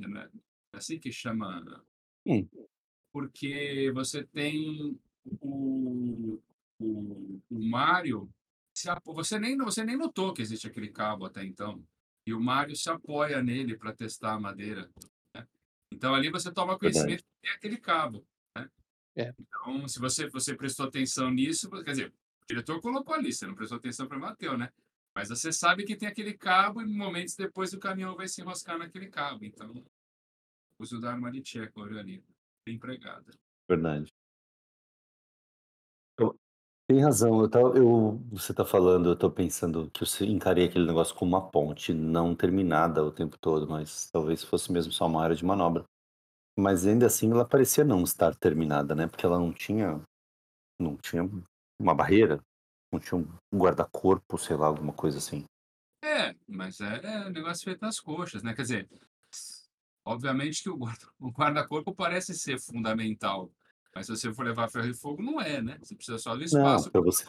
é assim que chama porque você tem o o o Mário você nem você nem notou que existe aquele cabo até então, e o Mário se apoia nele pra testar a madeira, né. Então ali você toma conhecimento que tem aquele cabo, né.
É.
Então se você você prestou atenção nisso, quer dizer, o diretor colocou ali, você não prestou atenção pra bateu, né. Mas você sabe que tem aquele cabo e momentos depois o caminhão vai se enroscar naquele cabo, então, uso da arma de Chekhov ali, bem empregada.
Verdade. Eu tem razão, eu eu você tá falando, eu tô pensando que eu encarei aquele negócio como uma ponte não terminada o tempo todo, mas talvez fosse mesmo só uma área de manobra. Mas ainda assim ela parecia não estar terminada, né? Porque ela não tinha. Não tinha uma barreira, não tinha um guarda-corpo, sei lá, alguma coisa assim.
É, mas é, é um negócio feito nas coxas, né? Quer dizer, obviamente que o guarda- [laughs] o guarda-corpo parece ser fundamental, mas se você for levar ferro e fogo, não é, né? Você precisa só do espaço.
pra você-.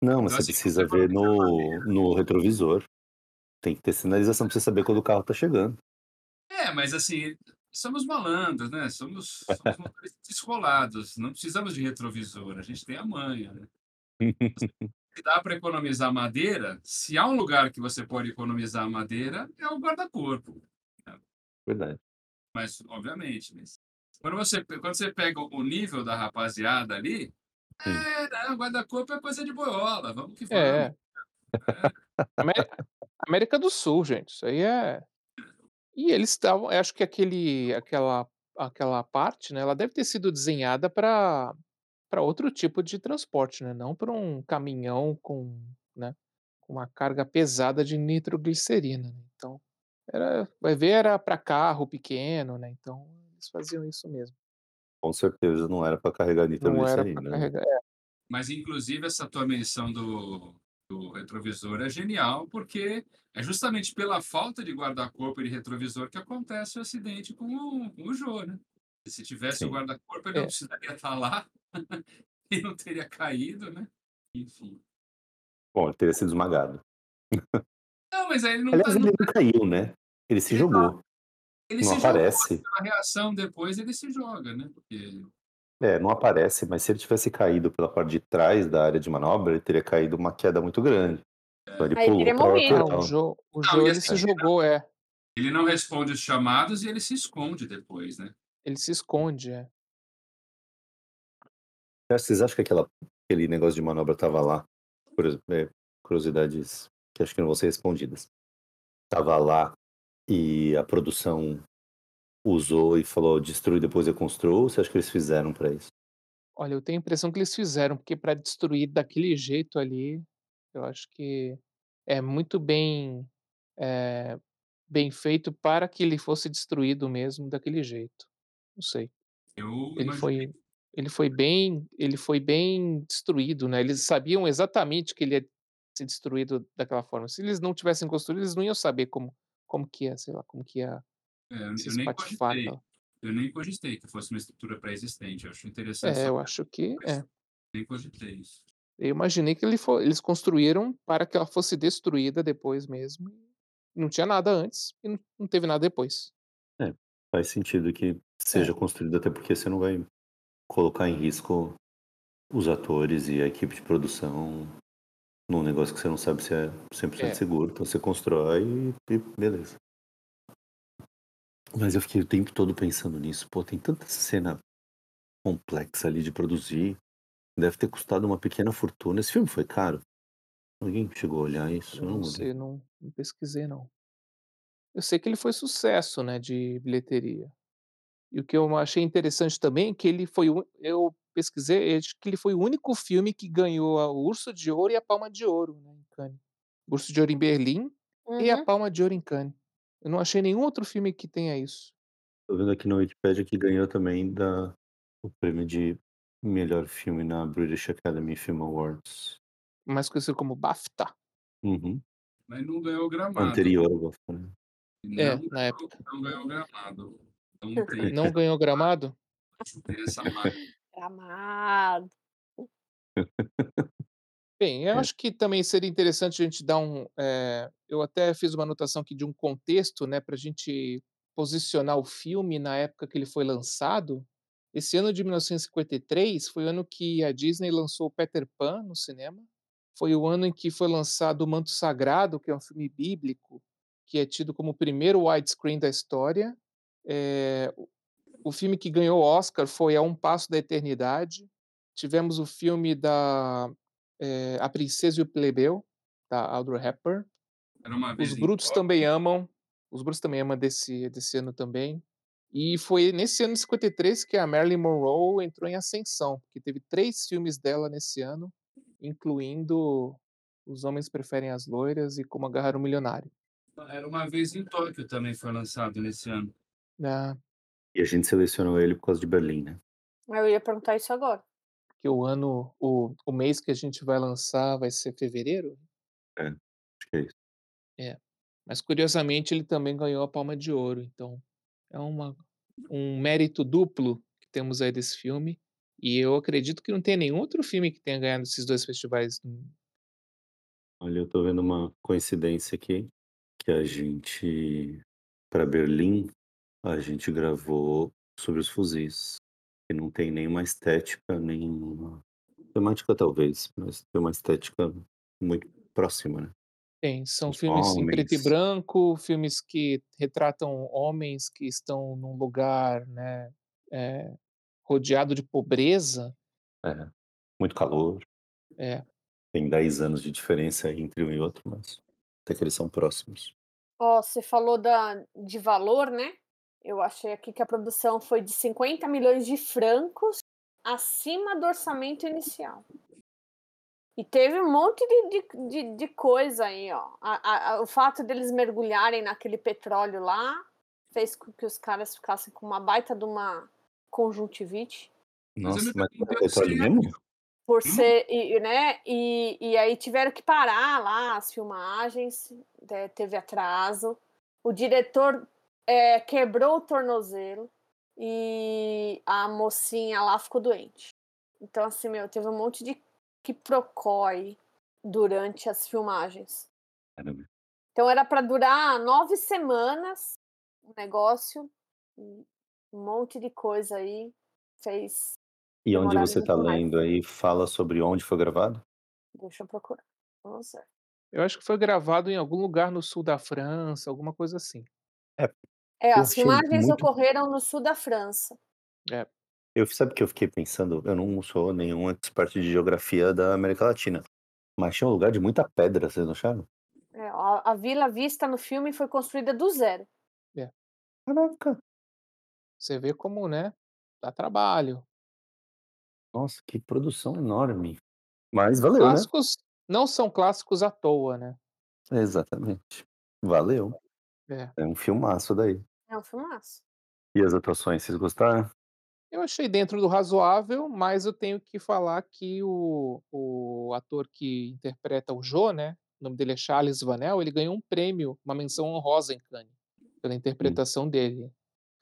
Não, mas
Então,
você
assim,
precisa
você
ver no, no retrovisor. Tem que ter sinalização pra você saber quando o carro tá chegando.
É, mas assim, somos malandros, né? Somos, somos descolados, não precisamos de retrovisor, a gente tem a manha, né? Se dá para economizar madeira, se há um lugar que você pode economizar madeira, é o guarda-corpo.
Verdade.
Mas, obviamente, mas quando você, quando você pega o nível da rapaziada ali,
Sim.
é, guarda-corpo é coisa de boiola, vamos que vamos.
É. Amé- América do Sul, gente. Isso aí é. E eles estavam. Acho que aquele, aquela, aquela parte, né? Ela deve ter sido desenhada para para outro tipo de transporte, né? Não para um caminhão com, né? Com uma carga pesada de nitroglicerina. Né? Então, era, vai ver, era para carro pequeno, né? Então, eles faziam isso mesmo.
Com certeza não era pra carregar
Não era para
nitroglicerina. né?
carregar. é,
Mas, inclusive, essa tua menção do, do retrovisor é genial, porque é justamente pela falta de guarda-corpo e de retrovisor que acontece o acidente com o, com o Jô, né? Se tivesse
Sim.
o guarda-corpo, ele não
É.
precisaria estar [laughs] lá [laughs] e não teria caído, né? Enfim.
Bom, ele teria sido esmagado.
Não, mas aí ele não
Aliás,
tá.
ele não caiu, né? Ele se
Ele
jogou.
Ele
Não
se
aparece.
joga, a reação depois ele se joga, né? Porque
É, não aparece, mas se ele tivesse caído pela parte de trás da área de manobra, ele teria caído uma queda muito grande. Então ele
Aí
pulou
morrido.
Ah,
lateral.
o Jô, o
Não,
Jô
e
ele
assim,
se jogou, é.
ele não responde os chamados e ele se esconde depois, né?
Ele se esconde, é.
Vocês acham que aquela, aquele negócio de manobra tava lá? É, curiosidades que acho que não vão ser respondidas. Tava lá e a produção usou e falou destrui depois eu construo? Ou você acha que eles fizeram pra isso?
Olha, eu tenho a impressão que eles fizeram, porque para destruir daquele jeito ali, eu acho que é muito bem, eh, bem feito para que ele fosse destruído mesmo daquele jeito. Não sei.
Eu
Ele foi ele foi bem ele foi bem destruído, né, eles sabiam exatamente que ele ia ser destruído daquela forma. Se eles não tivessem construído, eles não iam saber como como que ia, sei lá, como que ia
É, eu eu nem cogitei. Eu nem cogitei que fosse uma estrutura pré-existente. Eu acho interessante.
É, eu acho que é.
Nem cogitei isso.
Eu imaginei que ele eles construíram para que ela fosse destruída depois mesmo. Não tinha nada antes e não não teve nada depois.
É, faz sentido que seja
É.
construído, até porque você não vai colocar em risco os atores e a equipe de produção num negócio que você não sabe se é 100%
É.
seguro. Então você constrói e, e beleza. Mas eu fiquei o tempo todo pensando nisso. Pô, tem tanta cena complexa ali de produzir. Deve ter custado uma pequena fortuna. Esse filme foi caro? Alguém chegou a olhar isso?
Eu
Eu
não
não
sei, não não pesquisei não. Eu sei que ele foi sucesso, né, de bilheteria. E o que eu achei interessante também é que ele foi o eu pesquisei, acho que ele foi o único filme que ganhou a o Urso de Ouro e a Palma de Ouro, né, em Cannes. O Urso de Ouro em Berlim e a
Uhum.
Palma de Ouro em Cannes. Eu não achei nenhum outro filme que tenha isso.
Tô vendo aqui no Wikipedia que ganhou também da, o prêmio de melhor filme na British Academy Film Awards.
Mais conhecido como BAFTA.
Uhum.
Mas não ganhou gramado.
Anterior ao Oscar, né?
É,
Não,
na época.
não ganhou gramado. Não tem,
Não ganhou gramado?
tem essa.
Gramado.
Bem, eu
É.
acho que também seria interessante a gente dar um, eh, eu até fiz uma anotação aqui de um contexto, né, pra gente posicionar o filme na época que ele foi lançado. Esse ano de 1953 foi o ano que a Disney lançou Peter Pan no cinema. Foi o ano em que foi lançado O Manto Sagrado, que é um filme bíblico, que é tido como o primeiro widescreen da história. Eh, o filme que ganhou o Oscar foi A Um Passo da Eternidade. Tivemos o filme da, eh, A Princesa e o Plebeu, da Audrey Hepburn. Os Brutos também amam, Os Brutos também amam desse desse ano também. E foi nesse ano de 53 que a Marilyn Monroe entrou em ascensão, porque teve 3 filmes dela nesse ano, incluindo Os Homens Preferem as Loiras e Como Agarrar um Milionário.
Era uma vez em Tóquio também foi lançado nesse ano.
Ah,
E a gente selecionou ele por causa de Berlim, né?
Eu ia perguntar isso agora.
Que o ano o o mês que a gente vai lançar vai ser fevereiro?
É, acho que é isso.
É. Mas curiosamente ele também ganhou a Palma de Ouro, então é uma um mérito duplo que temos aí desse filme, e eu acredito que não tem nenhum outro filme que tenha ganhado esses 2 festivais.
Olha, eu tô vendo uma coincidência aqui, que a gente pra Berlim, a gente gravou sobre os fuzis, que não tem nenhuma estética, nem temática talvez, mas tem uma estética muito próxima, né?
Tem, são
Os
filmes em preto e
homens.
branco, filmes que retratam homens que estão num lugar, né, eh, rodeado de pobreza.
É, muito calor.
É.
Tem 10 anos de diferença entre um e outro, mas até que eles são próximos.
Ó, você falou da de valor, né, eu achei aqui que a produção foi de 50.000.000 de francos, acima do orçamento inicial. E teve um monte de de de de coisa aí, ó. A a o fato deles mergulharem naquele petróleo lá, fez com que os caras ficassem com uma baita de uma conjuntivite.
Mas
Nossa, mas era
o
petróleo
certo.
mesmo?
Por
Hum.
ser e né, e e aí tiveram que parar lá as filmagens, eh, teve atraso, o diretor, eh, quebrou o tornozelo, e a mocinha lá ficou doente. Então assim, meu, teve um monte de quiprocó aí, durante as filmagens.
Caramba.
Então era pra durar 9 semanas o negócio, um monte de coisa aí fez
E onde você tá
mais.
lendo aí, fala sobre onde foi gravado?
Deixa eu procurar, vamos ver.
Eu acho que foi gravado em algum lugar no sul da França, alguma coisa assim.
É,
É,
eu
as
achei
filmagens
muito
ocorreram no sul da França.
É.
Eu sabe que eu fiquei pensando, eu não sou nenhum expert de geografia da América Latina, mas tinha um lugar de muita pedra, vocês não acharam?
É, a a vila vista no filme foi construída do zero.
É.
Caraca.
Você vê como, né, dá trabalho.
Nossa, que produção enorme. Mas valeu, né?
Clássicos não são clássicos à toa, né.
Exatamente. Valeu.
É.
É um filmaço daí.
É um filmaço.
E as atuações, vocês gostaram?
Eu achei dentro do razoável, mas eu tenho que falar que o o ator que interpreta o Joe, né, o nome dele é Charles Vanel, ele ganhou um prêmio, uma menção honrosa em Cannes, pela
Hum.
interpretação dele.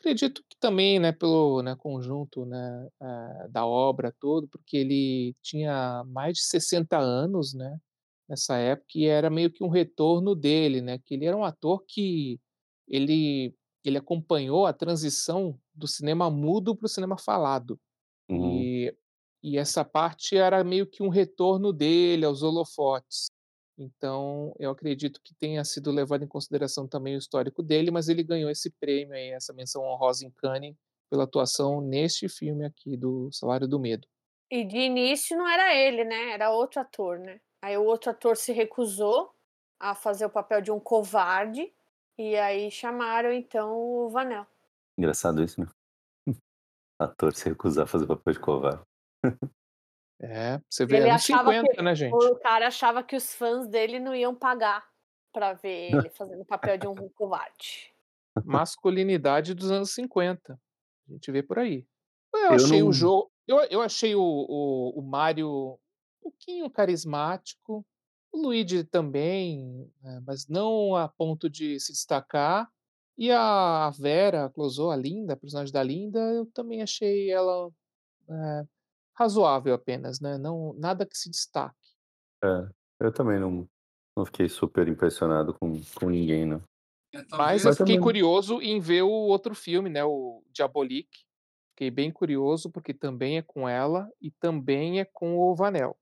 Acredito que também, né, pelo, né, conjunto, né, eh, da obra todo, porque ele tinha mais de 60 anos, né, nessa época, e era meio que um retorno dele, né, que ele era um ator que ele ele acompanhou a transição do cinema mudo para o cinema falado.
Uhum.
E e essa parte era meio que um retorno dele aos holofotes. Então, eu acredito que tenha sido levado em consideração também o histórico dele, mas ele ganhou esse prêmio aí, essa menção honrosa em Cannes, pela atuação neste filme aqui do Salário do Medo.
E de início não era ele, né, era outro ator, né. Aí o outro ator se recusou a fazer o papel de um covarde, e aí chamaram então o Vanel.
Engraçado isso, né? [laughs] Ator se recusar a fazer papel de covarde. [laughs]
É, você vê
Ele
anos
achava
50,
que
né, gente.
o cara achava que os fãs dele não iam pagar pra ver ele fazendo o papel de um [laughs] covarde.
Masculinidade dos anos 50, a gente vê por aí. Eu
Eu
achei o
não
Joe eu eu achei o o o Mário um pouquinho carismático, o Luigi também, eh, mas não a ponto de se destacar, e a Vera Clouseau, a Linda, a personagem da Linda, eu também achei ela, eh, razoável apenas, né, não nada que se destaque.
É, eu também não não fiquei super impressionado com com ninguém não.
É,
Mas eu fiquei
também
curioso em ver o outro filme, né, o Diabolique. Fiquei bem curioso, porque também é com ela e também é com o Vanel.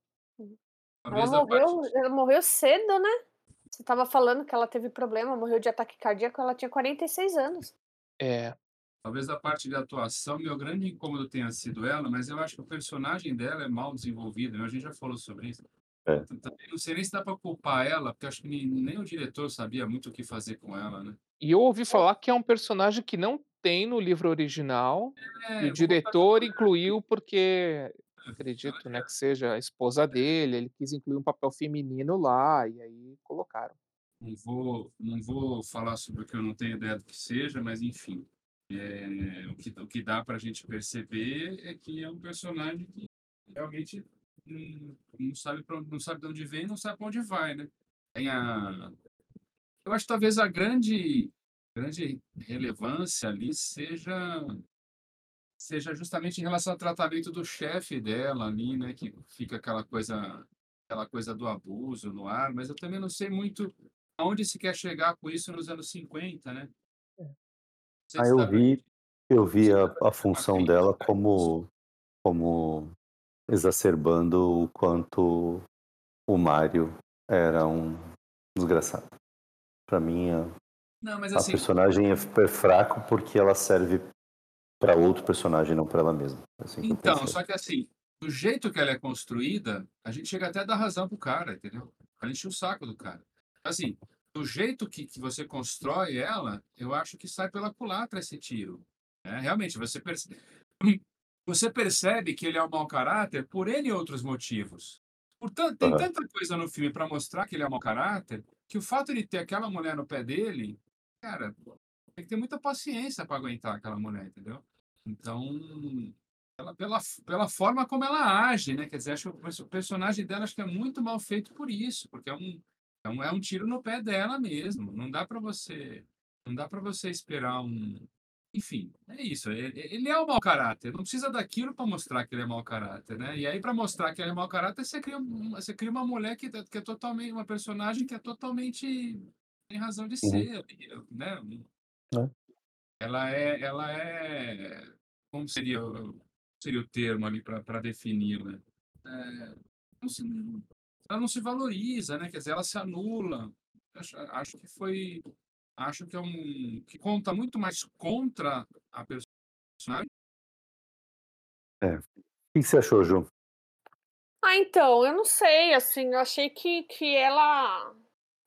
Ela
talvez a parte
morreu ela morreu cedo, né. Você estava falando que ela teve problema, morreu de ataque cardíaco, ela tinha 46 anos.
É.
talvez a parte de atuação, meu grande incômodo tenha sido ela, mas eu acho que o personagem dela é mal desenvolvido, né, a gente já falou sobre isso.
É.
Também não sei nem se dá pra culpar ela, porque acho que nem nem o diretor sabia muito o que fazer com ela, né.
E eu ouvi falar que é um personagem que não tem no livro original,
É,
e o diretor incluiu porque
É,
acredito, né, que seja a esposa dele, ele quis incluir um papel feminino lá, e aí colocaram.
Não vou não vou falar sobre o que eu não tenho ideia do que seja, mas enfim. É, o, que, o que dá para a gente perceber é que é um personagem que realmente não, não sabe pra, não sabe de onde vem, não sabe para onde vai, né? Tem a, eu acho que talvez a grande grande relevância ali seja seja justamente em relação ao tratamento do chefe dela ali, né, que fica aquela coisa aquela coisa do abuso no ar, mas eu também não sei muito aonde se quer chegar com isso nos anos 50, né?
Ah, eu vi, eu vi a, a função dela como, como exacerbando o quanto o Mário era um desgraçado. Para mim, a,
não, mas
a
assim,
personagem é fraco porque ela serve para outro personagem, não para ela mesma. Assim que eu
então, só que assim, do jeito que ela é construída, a gente chega até a dar razão pro cara, entendeu? A gente enche o saco do cara. Assim, do jeito que, que você constrói ela, eu acho que sai pela culatra esse tiro. né? realmente, você percebe, [clears throat] você percebe que ele é um mau caráter por N outros motivos. Portanto, tem tanta coisa no filme para mostrar que ele é mau caráter, que o fato de ter aquela mulher no pé dele, cara, tem que ter muita paciência para aguentar aquela mulher, entendeu? Então, ela, pela, pela forma como ela age, né? Quer dizer, acho que o personagem dela acho que é muito mal feito por isso, porque é um, é um, é um tiro no pé dela mesmo. Não dá para você, não dá para você esperar um, enfim, é isso. Ele, ele é um mau caráter. Não precisa daquilo para mostrar que ele é mau caráter, né? E aí para mostrar que ele é mau caráter, você cria, um- você cria uma mulher que, que é totalmente uma personagem que é totalmente tem razão de ser, né?
É.
Ela é, ela é, como seria, o- seria o termo ali para defini-la? É, não se- ela não se valoriza, né? Quer dizer, ela se anula. Acho, acho que foi, acho que é um que conta muito mais contra a personagem.
O que você achou, Ju?
Ah, então, eu não sei, assim, eu achei que, que ela.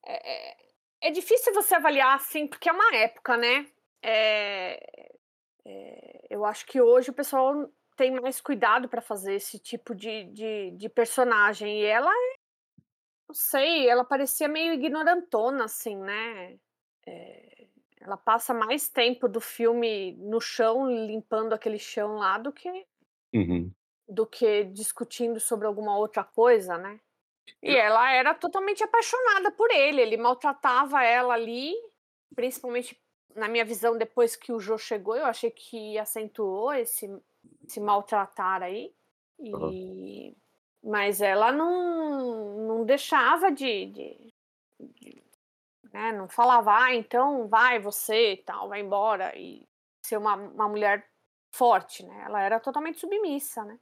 É, é- é difícil você avaliar, assim, porque é uma época, né? É, é, eu acho que hoje o pessoal tem mais cuidado para fazer esse tipo de, de, de personagem. E ela, é- não sei, ela parecia meio ignorantona, assim, né? É, ela passa mais tempo do filme no chão, limpando aquele chão lá, do que
Uhum.
do que discutindo sobre alguma outra coisa, né. E ela era totalmente apaixonada por ele, ele maltratava ela ali, principalmente na minha visão depois que o Jô chegou, eu achei que acentuou esse esse maltratar aí, e mas ela não não deixava de de de né, não falava: "Ah, então vai você e tal, vai embora", e ser uma uma mulher forte, né, ela era totalmente submissa, né.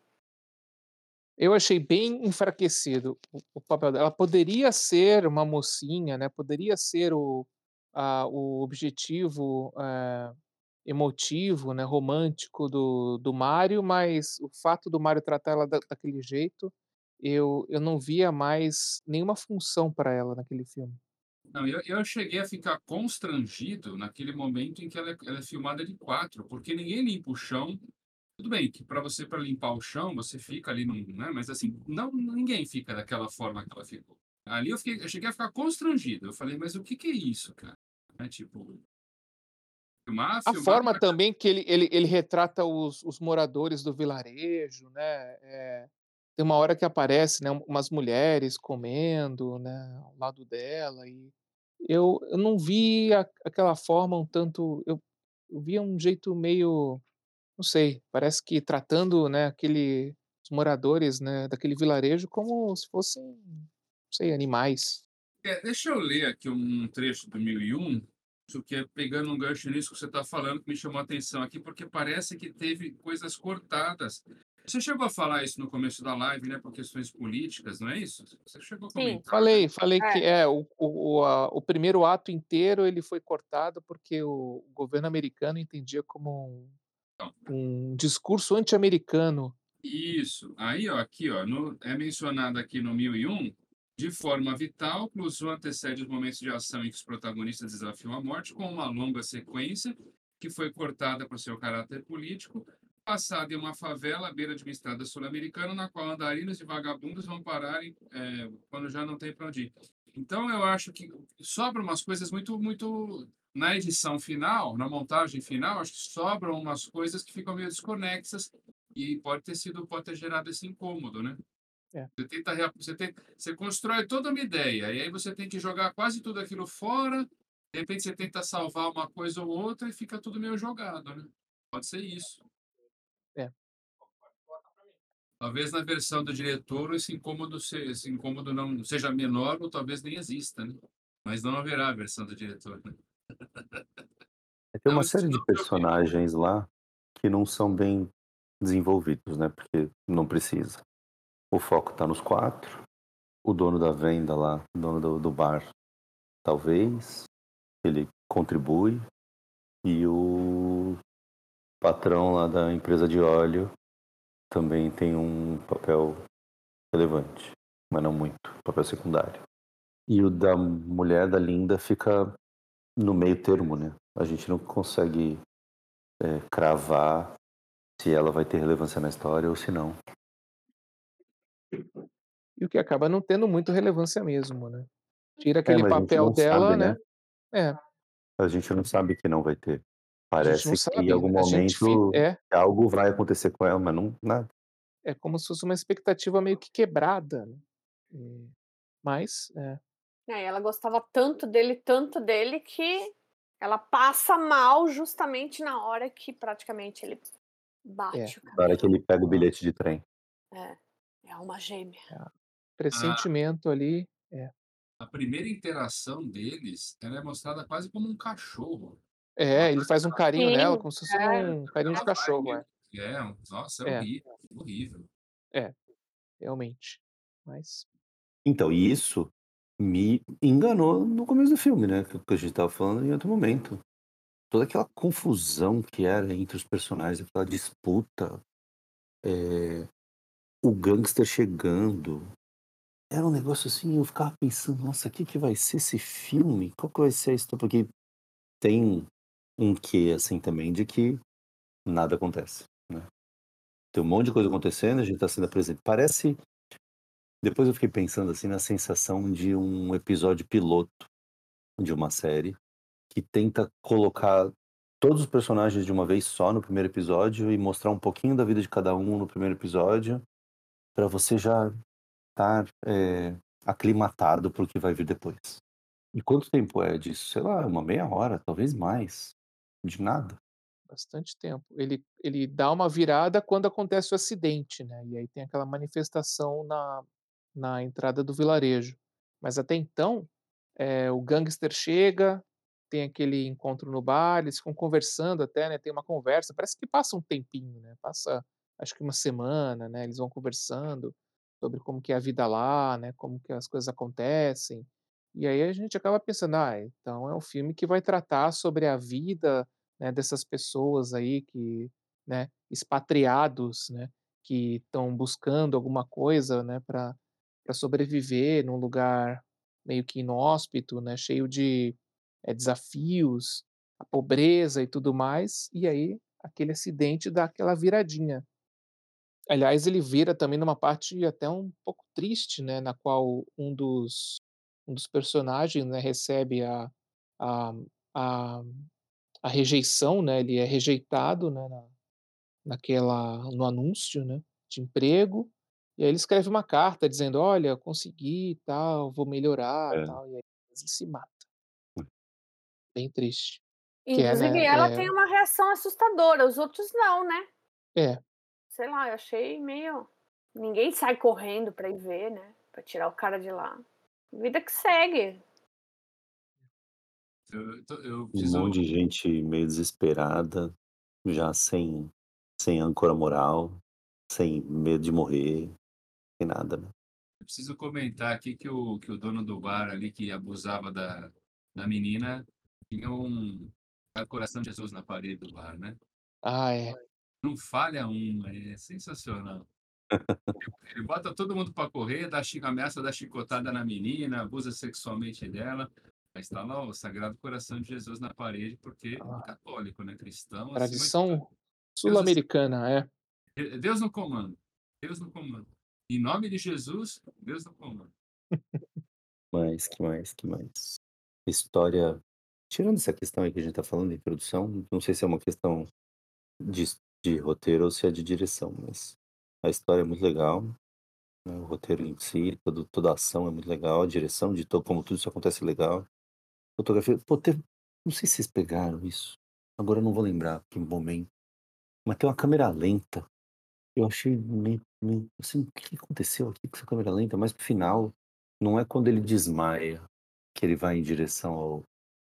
Eu achei bem enfraquecido o o papel dela. Ela poderia ser uma mocinha, né, poderia ser o a o objetivo, eh, emotivo, né, romântico do do Mário, mas o fato do Mário tratar ela da daquele jeito, eu eu não via mais nenhuma função para ela naquele filme.
Não, eu, eu cheguei a ficar constrangido naquele momento em que ela é, ela é filmada de quatro, porque ninguém limpa o chão. Tudo bem que para você para limpar o chão você fica ali, num, né? Mas assim, não ninguém fica daquela forma que ela ficou. Ali eu fiquei, eu cheguei a ficar constrangido. Eu falei, mas o que que é isso, cara? É tipo filmar,
A
filmar
forma
pra-
também que ele ele ele retrata os os moradores do vilarejo, né, eh, tem uma hora que aparece, né, umas mulheres comendo, né, ao lado dela e eu eu não vi a aquela forma um tanto eu eu via um jeito meio, não sei, parece que tratando, né, aquele os moradores, né, daquele vilarejo como se fossem, não sei, animais.
É, deixa eu ler aqui um trecho do 1001, isso que é pegando um gancho nisso que você está falando, que me chamou a atenção aqui, porque parece que teve coisas cortadas. Você chegou a falar isso no começo da live, né, por questões políticas, não é isso? Você chegou a
Sim.
comentar. né?
Falei, falei que
É.
é, o o o a o primeiro ato inteiro ele foi cortado, porque o governo americano entendia como
Então.
um um discurso anti-americano.
Isso. Aí, ó, aqui, ó, no- é mencionado aqui no 1001, de forma vital, Clouseau antecede os momentos de ação em que os protagonistas desafiam a morte com uma longa sequência que foi cortada por seu caráter político, passada em uma favela à beira de uma estrada sul-americana, na qual andarinos e vagabundos vão parar em, eh, quando já não tem para onde ir. Então eu acho que sobram umas coisas muito, muito na edição final, na montagem final, acho que sobram umas coisas que ficam meio desconexas e pode ter sido, pode ter gerado esse incômodo, né?
É.
Você tenta, você tem, você constrói toda uma ideia e aí você tem que jogar quase tudo aquilo fora. De repente você tenta salvar uma coisa ou outra e fica tudo meio jogado, né? Pode ser isso.
É.
Talvez na versão do diretor esse incômodo, se- esse incômodo não seja menor ou talvez nem exista, né? Mas não haverá a versão do diretor. Né?
Tem
Não,
uma
isso
série
não
de
é
personagens lá que não são bem desenvolvidos, né? Porque não precisa. O foco tá nos quatro. O dono da venda lá, o dono do, do bar, talvez. Ele contribui. E o patrão lá da empresa de óleo também tem um papel relevante, mas não muito, papel secundário. E o da mulher da Linda fica no meio termo, né? A gente não consegue é, cravar se ela vai ter relevância na história ou se não.
E o que acaba não tendo muito relevância mesmo, né? Tira
É,
aquele
gente
papel dela,
sabe,
né?
né?
É,
A gente não sabe que não vai ter. Parece que
sabe.
em algum momento
é,
algo vai acontecer com ela, mas não nada.
é como se fosse uma expectativa meio que quebrada, né? E- Mas, é,
É, ela gostava tanto dele, tanto dele, que ela passa mal justamente na hora que praticamente ele bate o
Na hora que ele pega o bilhete de trem.
É, é uma gêmea.
pressentimento ali. É,
A primeira interação deles, ela é mostrada quase como um cachorro.
É ele faz um carinho
Sim,
nela, como se fosse
é.
um carinho de cachorro, é,
É, nossa, é,
É.
horrível, horrível.
realmente. Mas,
Então, e isso me enganou no começo do filme, né? Que que a gente tava falando em outro momento. Toda aquela confusão que era entre os personagens, aquela disputa, é, o gangster chegando. Era um negócio assim, eu ficava pensando, nossa, o que, que vai ser esse filme? Qual que vai ser a história? Porque tem um quê, assim, também, de que nada acontece, né? Tem um monte de coisa acontecendo, a gente tá sendo apresentado. Parece. Depois eu fiquei pensando, assim, na sensação de um episódio piloto de uma série que tenta colocar todos os personagens de uma vez só no primeiro episódio e mostrar um pouquinho da vida de cada um no primeiro episódio para você já estar é, aclimatado pro que vai vir depois. E quanto tempo é disso? Sei lá, uma meia hora, talvez mais. De nada.
bastante tempo. Ele, ele dá uma virada quando acontece o acidente, né? E aí tem aquela manifestação na, na entrada do vilarejo. Mas até então, é, o gangster chega, tem aquele encontro no bar, eles ficam conversando até, né? Tem uma conversa, parece que passa um tempinho, né? Passa, acho que uma semana, né? Eles vão conversando sobre como que é a vida lá, né? Como que as coisas acontecem. E aí a gente acaba pensando, ah, então é um filme que vai tratar sobre a vida né, dessas pessoas aí que, né, expatriados, né, que estão buscando alguma coisa, né, para sobreviver num lugar meio que inóspito, né, cheio de eh, desafios, a pobreza e tudo mais, e aí aquele acidente dá aquela viradinha. Aliás, ele vira também numa parte até um pouco triste, né, na qual um dos um dos personagens, né, recebe a a a a rejeição, né, ele é rejeitado, né, na naquela no anúncio, né, de emprego, e aí ele escreve uma carta dizendo: "Olha, consegui e tal, vou melhorar,
É.
tal", e aí ele se mata. Bem triste. Que é,
Inclusive,
né,
ela
é
tem uma reação assustadora, os outros não, né?
é,
Sei lá, eu achei meio. Ninguém sai correndo pra ir ver, né? Pra tirar o cara de lá. Vida que segue.
Eu, eu
Um
preciso,
monte de gente meio desesperada, já sem, sem âncora moral, sem medo de morrer, sem nada, né?
eu preciso comentar aqui que o, que o dono do bar ali que abusava da, da menina tinha um coração de Jesus na parede do bar, né?
ah, é.
Não falha uma, é sensacional. Ele bota todo mundo para correr, dá ameaça dar chicotada na menina, abusa sexualmente dela. Mas está lá o Sagrado Coração de Jesus na parede, porque
Ah.
católico, né? Cristão. de
Tradição sul-americana, é.
Deus no comando. Deus no comando. Em nome de Jesus, Deus no comando. [laughs]
Mas, que mais, que mais? História. Tirando essa questão aí que a gente tá falando de produção, não sei se é uma questão de, de roteiro ou se é de direção, mas a história é muito legal. né, O roteiro em si, todo, toda a ação é muito legal, a direção de todo, como tudo isso acontece é legal. Fotografia, pô, teve, não sei se vocês pegaram isso, agora eu não vou lembrar que momento, mas tem uma câmera lenta. Eu achei meio, meio assim, o que aconteceu aqui com essa câmera lenta? Mas pro final, não é quando ele desmaia que ele vai em direção ao,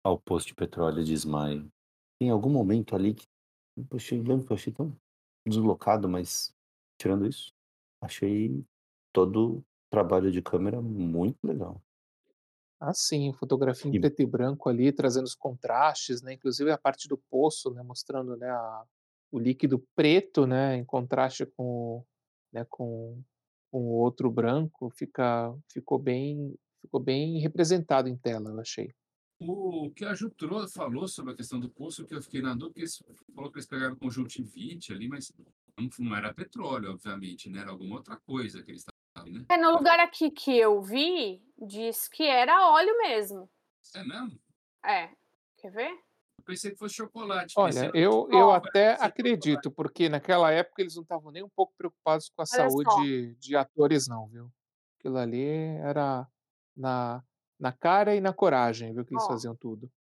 ao posto de petróleo e desmaia. Tem algum momento ali que eu achei, lembro que eu achei tão deslocado, mas tirando isso, achei todo o trabalho de câmera muito legal.
Ah, sim, fotografia em
E-
preto e branco ali, trazendo os contrastes, né? Inclusive a parte do poço, né? Mostrando, né? a- o líquido preto, né? Em contraste com, o- né? Com, com o outro branco, fica, ficou bem, ficou bem representado em tela, eu achei.
O que a Jutro falou sobre a questão do poço, que eu fiquei na dúvida, porque eles falou que eles pegaram conjuntivite ali, mas não, era petróleo, obviamente, né? Era alguma outra coisa que eles estavam, né?
É, no lugar aqui que eu vi, diz que era óleo mesmo.
É mesmo?
É. Quer ver?
Eu pensei que fosse chocolate.
Olha, eu, eu até acredito, porque naquela época eles não estavam nem um pouco preocupados com a
Olha só.
saúde de atores, não, viu? Aquilo ali era na, na cara e na coragem, viu? Que eles
Ó.
faziam tudo.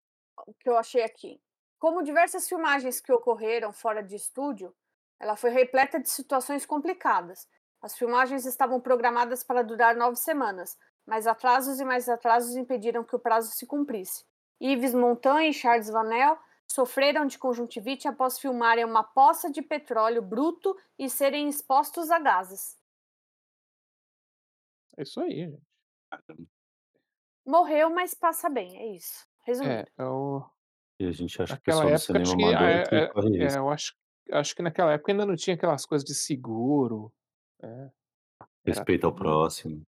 o que eu achei aqui. Como diversas filmagens que ocorreram fora de estúdio, ela foi repleta de situações complicadas. As filmagens estavam programadas para durar nove semanas, mas atrasos e mais atrasos impediram que o prazo se cumprisse. Yves Montand e Charles Vanel sofreram de conjuntivite após filmarem uma poça de petróleo bruto e serem expostos a gases.
É isso aí, gente.
Morreu, mas passa bem, é isso. Resumindo.
É, é o,
E a gente acha que o
naquela
pessoal do
época,
cinema
acho que,
amador
é,
que
é, é,
risco.
eu acho, acho que naquela época ainda não tinha aquelas coisas de seguro. É,
Respeito ao próximo.